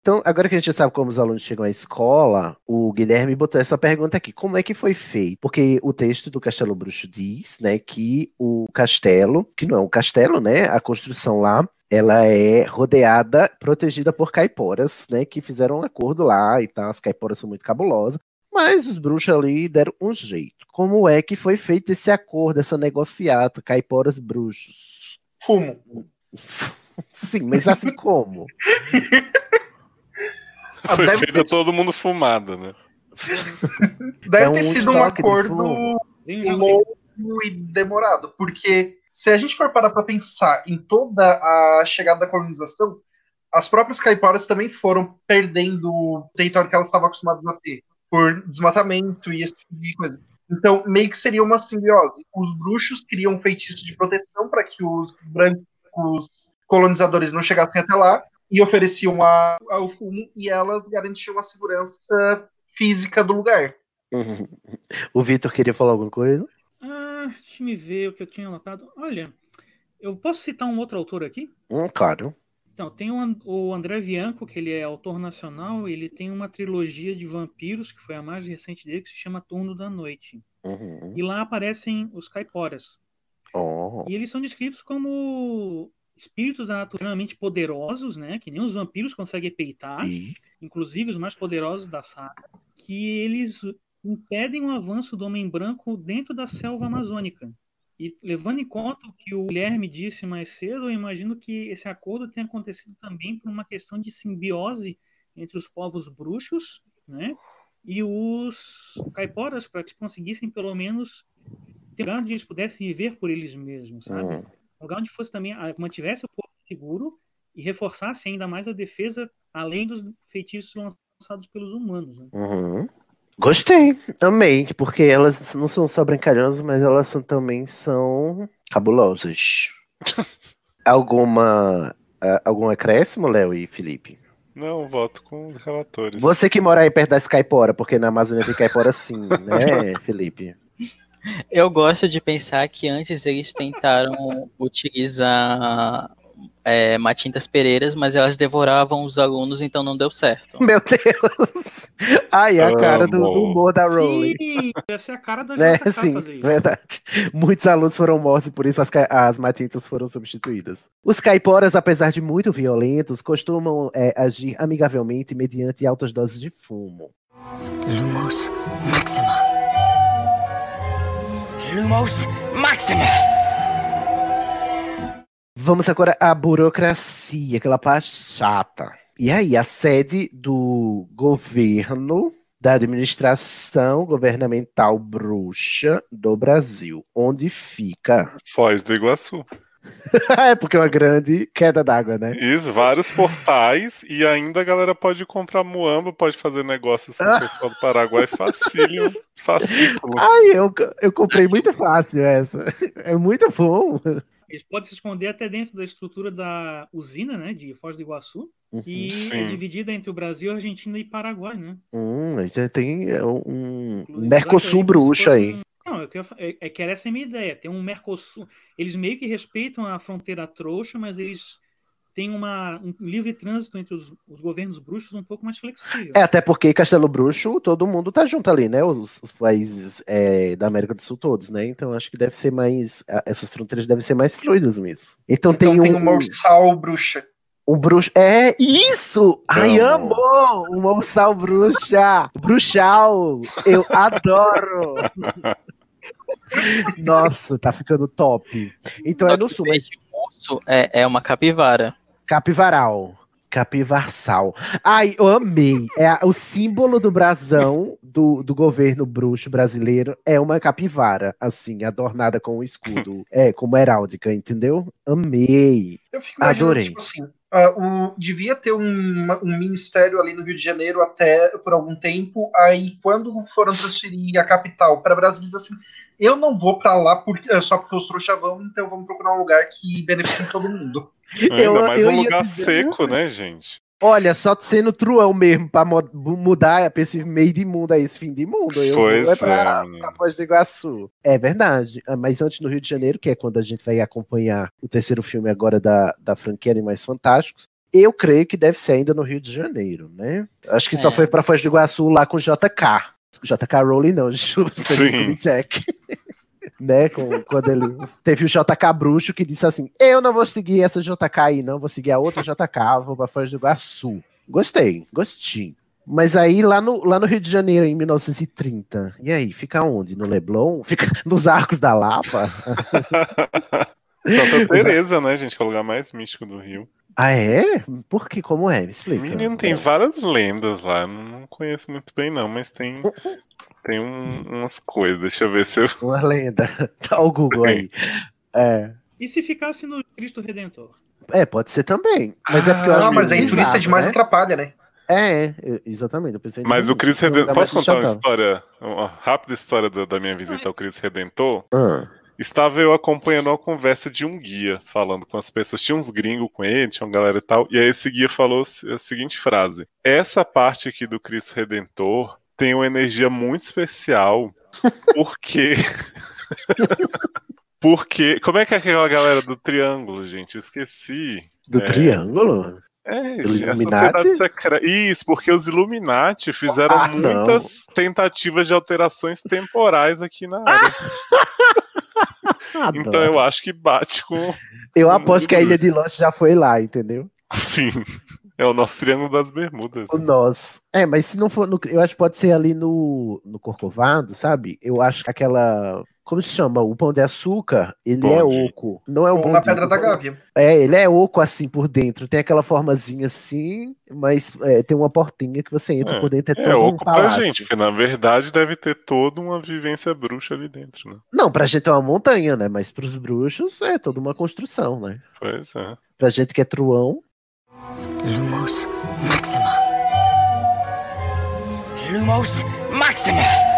Então, agora que a gente sabe como os alunos chegam à escola, o Guilherme botou essa pergunta aqui: como é que foi feito? Porque o texto do Castelo Bruxo diz, né, que o castelo, que não é um castelo, né, a construção lá, ela é rodeada, protegida por caiporas, né, que fizeram um acordo lá e tal. As caiporas são muito cabulosas, mas os bruxos ali deram um jeito. Como é que foi feito esse acordo, essa negociata, caiporas bruxos? Fumo. Sim, mas assim como? Foi deve feito ter- todo mundo fumado, né? Deve É um ter sido um acordo longo e demorado, porque se a gente for parar para pensar em toda a chegada da colonização, as próprias caiporas também foram perdendo o território que elas estavam acostumadas a ter, por desmatamento e esse tipo de coisa. Então, meio que seria uma simbiose. Os bruxos criam um feitiço de proteção para que os brancos colonizadores não chegassem até lá e ofereciam a, ao fumo e elas garantiam a segurança física do lugar. Uhum. O Vitor queria falar alguma coisa? Ah, deixa me ver o que eu tinha anotado. Olha, eu posso citar um outro autor aqui? Hum, claro. Então, tem o André Bianco, que ele é autor nacional, ele tem uma trilogia de vampiros, que foi a mais recente dele, que se chama Turno da Noite. Uhum. E lá aparecem os caiporas. Oh. E eles são descritos como espíritos da natureza extremamente poderosos, né? Que nem os vampiros conseguem peitar, E? inclusive os mais poderosos da saga, que eles impedem o avanço do homem branco dentro da selva amazônica. E levando em conta o que o Guilherme disse mais cedo, eu imagino que esse acordo tenha acontecido também por uma questão de simbiose entre os povos bruxos né, e os caiporas, para que conseguissem pelo menos um lugar onde eles pudessem viver por eles mesmos, sabe? Hum. Um lugar onde fosse também, ah, mantivesse o povo seguro e reforçasse ainda mais a defesa, além dos feitiços lançados pelos humanos. Né? Uhum. Gostei, amei, porque elas não são só brincalhosas, mas elas são, também são cabulosas. Alguma ah, algum acréscimo, Léo e Felipe? Não, voto com os relatores. Você que mora aí perto da Skypora, porque na Amazônia tem Caipora sim, né, Felipe? Eu gosto de pensar que antes eles tentaram utilizar é, Matintas Pereiras, mas elas devoravam os alunos, então não deu certo. Meu Deus! Ai, a cara do, do humor da Rowling. Sim, essa é a cara da Né? Sim, verdade. Muitos alunos foram mortos e por isso as, as matintas foram substituídas. Os caiporas, apesar de muito violentos, costumam é, agir amigavelmente mediante altas doses de fumo. Lumos Maxima. Lumos Maxima. Vamos agora à burocracia, aquela parte chata. E aí, a sede do governo, da administração governamental bruxa do Brasil, onde fica? Foz do Iguaçu. é porque é uma grande queda d'água, né? Isso, vários portais e ainda a galera pode comprar muamba, pode fazer negócios com o pessoal do Paraguai facílimo, facículo. Ai, eu, eu comprei muito fácil essa. É muito bom. Eles podem se esconder até dentro da estrutura da usina, né, de Foz do Iguaçu, que é Sim. dividida entre o Brasil, Argentina e Paraguai, né? Hum, já tem é, um Inclusive, Mercosul bruxo aí. Não, é que, eu é, é que era essa a minha ideia. Tem um Mercosul. Eles meio que respeitam a fronteira trouxa, mas eles têm uma, um livre trânsito entre os, os governos bruxos um pouco mais flexível. É, até porque Castelo Bruxo, todo mundo tá junto ali, né? Os, os países é, da América do Sul todos, né? Então acho que deve ser mais. Essas fronteiras devem ser mais fluidas mesmo. Então, tem Então tem um. uma ursal bruxa. Um bruxo. É isso! Ai, Amo. amo! Uma ursal bruxa! Bruxal! Eu adoro! Nossa, tá ficando top. Então é no sul, mas urso é, é uma capivara. Capivaral. Capivarsal. Ai, eu amei. É o símbolo do brasão do, do governo bruxo brasileiro é uma capivara, assim, adornada com um escudo. É, como heráldica, entendeu? Amei. Eu fico imaginando, Adorei. tipo assim, ah, o, devia ter um, um ministério ali no Rio de Janeiro até por algum tempo. Aí, quando foram transferir a capital para Brasília, eles assim, eu não vou para lá porque, é só porque os trouxas vão, então vamos procurar um lugar que beneficie todo mundo. Ainda Eu- mais eu um lugar dizer- seco, né, gente? Olha, só sendo truão mesmo pra mudar pra esse meio de mundo aí, esse fim de mundo. Eu Pois vou é pra, é, pra Foz do Iguaçu. É verdade. Ah, Mas antes no Rio de Janeiro, que é quando a gente vai acompanhar o terceiro filme agora da, da franquia Animais Fantásticos, eu creio que deve ser ainda no Rio de Janeiro, né? Acho que só É. foi pra Foz do Iguaçu lá com JK. JK Rowling não, Stanley Jack. Né? com- quando ele teve o JK bruxo que disse assim: Eu não vou seguir essa JK aí, não, vou seguir a outra JK, vou pra Foz do Iguaçu. Gostei, gostei. Mas aí lá no, lá no Rio de Janeiro, em 1930, e aí, fica onde? No Leblon? Fica nos Arcos da Lapa? Santa Teresa, né, gente? Que é o lugar mais místico do Rio. Ah, é? Por que? Como é? Me explica. Menino, tem várias lendas lá. Não conheço muito bem, não, mas tem, tem um- umas coisas. Deixa eu ver se eu. Uma lenda. Tá o Google aí. É. E se ficasse no Cristo Redentor? É, pode ser também. Mas é porque eu Ah, acho mas aí turista bizarro, demais né? atrapalha, né? É, é, exatamente. Eu pensei Mas o Cristo Redentor. Posso contar uma história? Uma rápida história da, da minha visita ao Cristo Redentor? Ah. Estava eu acompanhando uma conversa de um guia, falando com as pessoas. Tinha uns gringos com ele, tinha uma galera e tal. E aí esse guia falou a seguinte frase: Essa parte aqui do Cristo Redentor tem uma energia muito especial, porque. porque. Como é que é aquela galera do triângulo, gente? Eu esqueci. Do É, triângulo? É, Illuminati? Isso, porque os Illuminati fizeram Ah, não. muitas tentativas de alterações temporais aqui na área. Então eu acho que bate com. Eu aposto que a Ilha de Lost já foi lá, entendeu? Sim. É o nosso Triângulo das Bermudas. O nosso. É, mas se não for. No, eu acho que pode ser ali no, no Corcovado, sabe? Eu acho que aquela. Como se chama? O pão de açúcar, ele é Bonde. oco. Não é o na Pedra da Gávea. É, ele é oco assim por dentro. Tem aquela formazinha assim, mas é, tem uma portinha que você entra É, por dentro. É, É todo um oco pra palácio. gente, porque na verdade deve ter toda uma vivência bruxa ali dentro, né? Não, pra gente é uma montanha, né? Mas pros bruxos é toda uma construção, né? Pois é. Pra gente que é truão. Lumos Maxima. Lumos Maxima.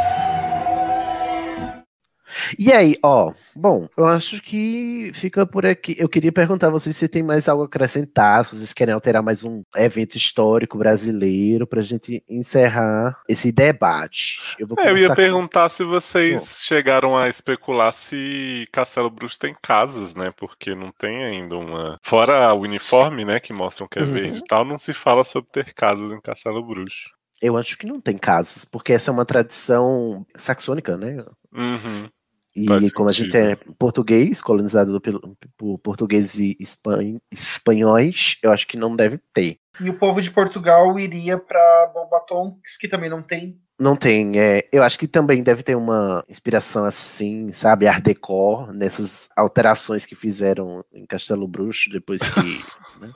E aí, ó, bom, eu acho que fica por aqui. Eu queria perguntar a vocês se tem mais algo a acrescentar, se vocês querem alterar mais um evento histórico brasileiro pra gente encerrar esse debate. Eu, vou É, eu ia com- perguntar se vocês chegaram a especular se Castelo Bruxo tem casas, né? Porque não tem ainda uma. Fora o uniforme, né? Que mostram que é Uhum. verde e tal, não se fala sobre ter casas em Castelo Bruxo. Eu acho que não tem casas, porque essa é uma tradição saxônica, né? Uhum. E Faz como a sentido. gente é português, colonizado pelo, por portugueses e espan- espanhóis, eu acho que não deve ter. E o povo de Portugal iria pra Bombatonks, que também não tem. Não tem, é, eu acho que também deve ter uma inspiração assim, sabe, Art Deco, nessas alterações que fizeram em Castelo Bruxo depois que. né?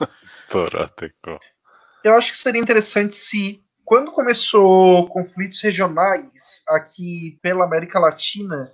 Torateco. Eu acho que seria interessante se, quando começou conflitos regionais aqui pela América Latina,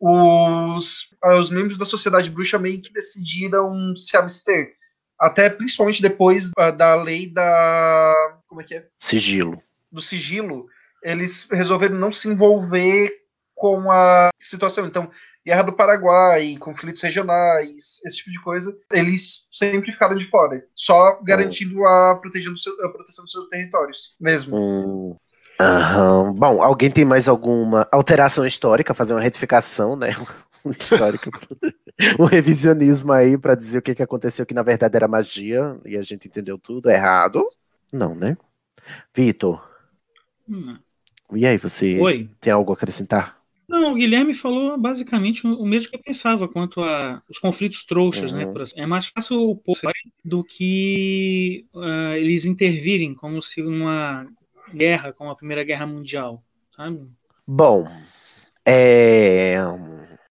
os, os membros da sociedade bruxa meio que decidiram se abster. Até principalmente depois ah, da lei da. Como é que é? Sigilo. do sigilo, eles resolveram não se envolver com a situação. Então, Guerra do Paraguai, conflitos regionais, esse tipo de coisa, eles sempre ficaram de fora, só garantindo a, protegendo seu, a proteção dos seus territórios mesmo. Hum, aham. Bom, alguém tem mais alguma alteração histórica, fazer uma retificação, né? Um histórico, um revisionismo aí pra dizer o que, que aconteceu que na verdade era magia e a gente entendeu tudo errado? Não, né? Vitor, Hum. e aí, você Oi. tem algo a acrescentar? Não, o Guilherme falou basicamente o mesmo que eu pensava quanto a os conflitos trouxas, né? Uhum. assim. É mais fácil o povo do que ah, eles intervirem como se uma guerra, como a Primeira Guerra Mundial, sabe? Bom, é,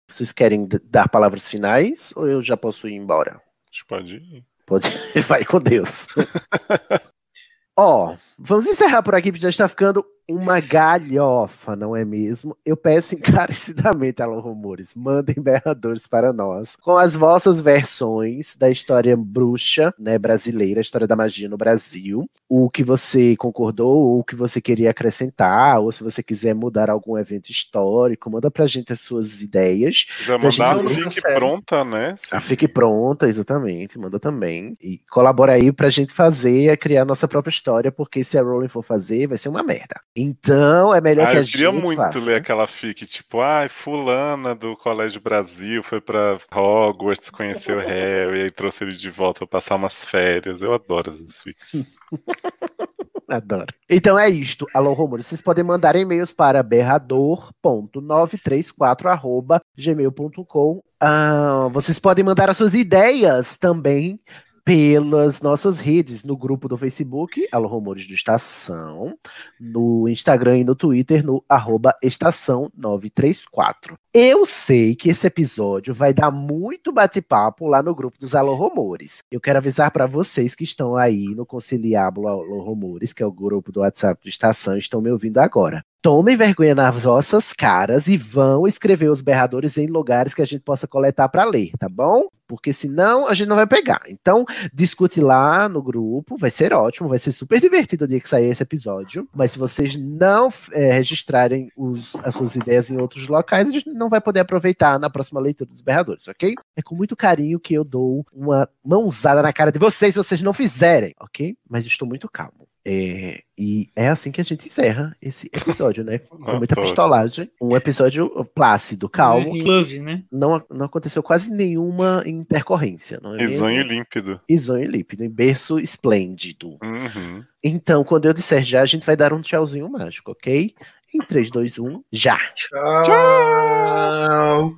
vocês querem dar palavras finais ou eu já posso ir embora? Pode ir. Pode, vai com Deus. Ó, vamos encerrar por aqui, porque já está ficando uma galhofa, não é mesmo? Eu peço encarecidamente, Alô Rumores, mandem berradores para nós, com as vossas versões da história bruxa, né, brasileira, a história da magia no Brasil, o que você concordou, ou o que você queria acrescentar, ou se você quiser mudar algum evento histórico, manda pra gente as suas ideias. Já mandar a fique pronta, né? a Fique Pronta, exatamente, manda também. E colabora aí pra gente fazer, criar nossa própria história, porque se a Rowling for fazer, vai ser uma merda. Então, é melhor Ah, que a eu queria gente muito faça. ler aquela fic, tipo, ai, fulana do Colégio Brasil foi pra Hogwarts, conheceu o Harry, aí trouxe ele de volta pra passar umas férias. Eu adoro essas fics. Adoro. Então é isto. Alô, Rumores. Vocês podem mandar e-mails para berrador.934.gmail.com. Ah, vocês podem mandar as suas ideias também pelas nossas redes, no grupo do Facebook, Alô Rumores do Estação, no Instagram e no Twitter, no arroba Estação 934. Eu sei que esse episódio vai dar muito bate-papo lá no grupo dos Alô Rumores. Eu quero avisar para vocês que estão aí no Conciliábulo Alô Rumores, que é o grupo do WhatsApp do Estação, estão me ouvindo agora. Tomem vergonha nas vossas caras e vão escrever os berradores em lugares que a gente possa coletar para ler, tá bom? Porque senão a gente não vai pegar. Então, discute lá no grupo, vai ser ótimo, vai ser super divertido o dia que sair esse episódio. Mas se vocês não é, registrarem os- as suas ideias em outros locais, a gente não vai poder aproveitar na próxima leitura dos berradores, ok? É com muito carinho que eu dou uma mãozada na cara de vocês se vocês não fizerem, ok? Mas estou muito calmo. É, e é assim que a gente encerra esse episódio, né? Com muita Adoro. pistolagem. Um episódio plácido, calmo. Em que love, né? Não, não aconteceu quase nenhuma intercorrência, não é Risonho mesmo? límpido. Risonho límpido, em berço esplêndido. Uhum. Então, quando eu disser já, a gente vai dar um tchauzinho mágico, ok? Em 3, 2, 1, já! Tchau!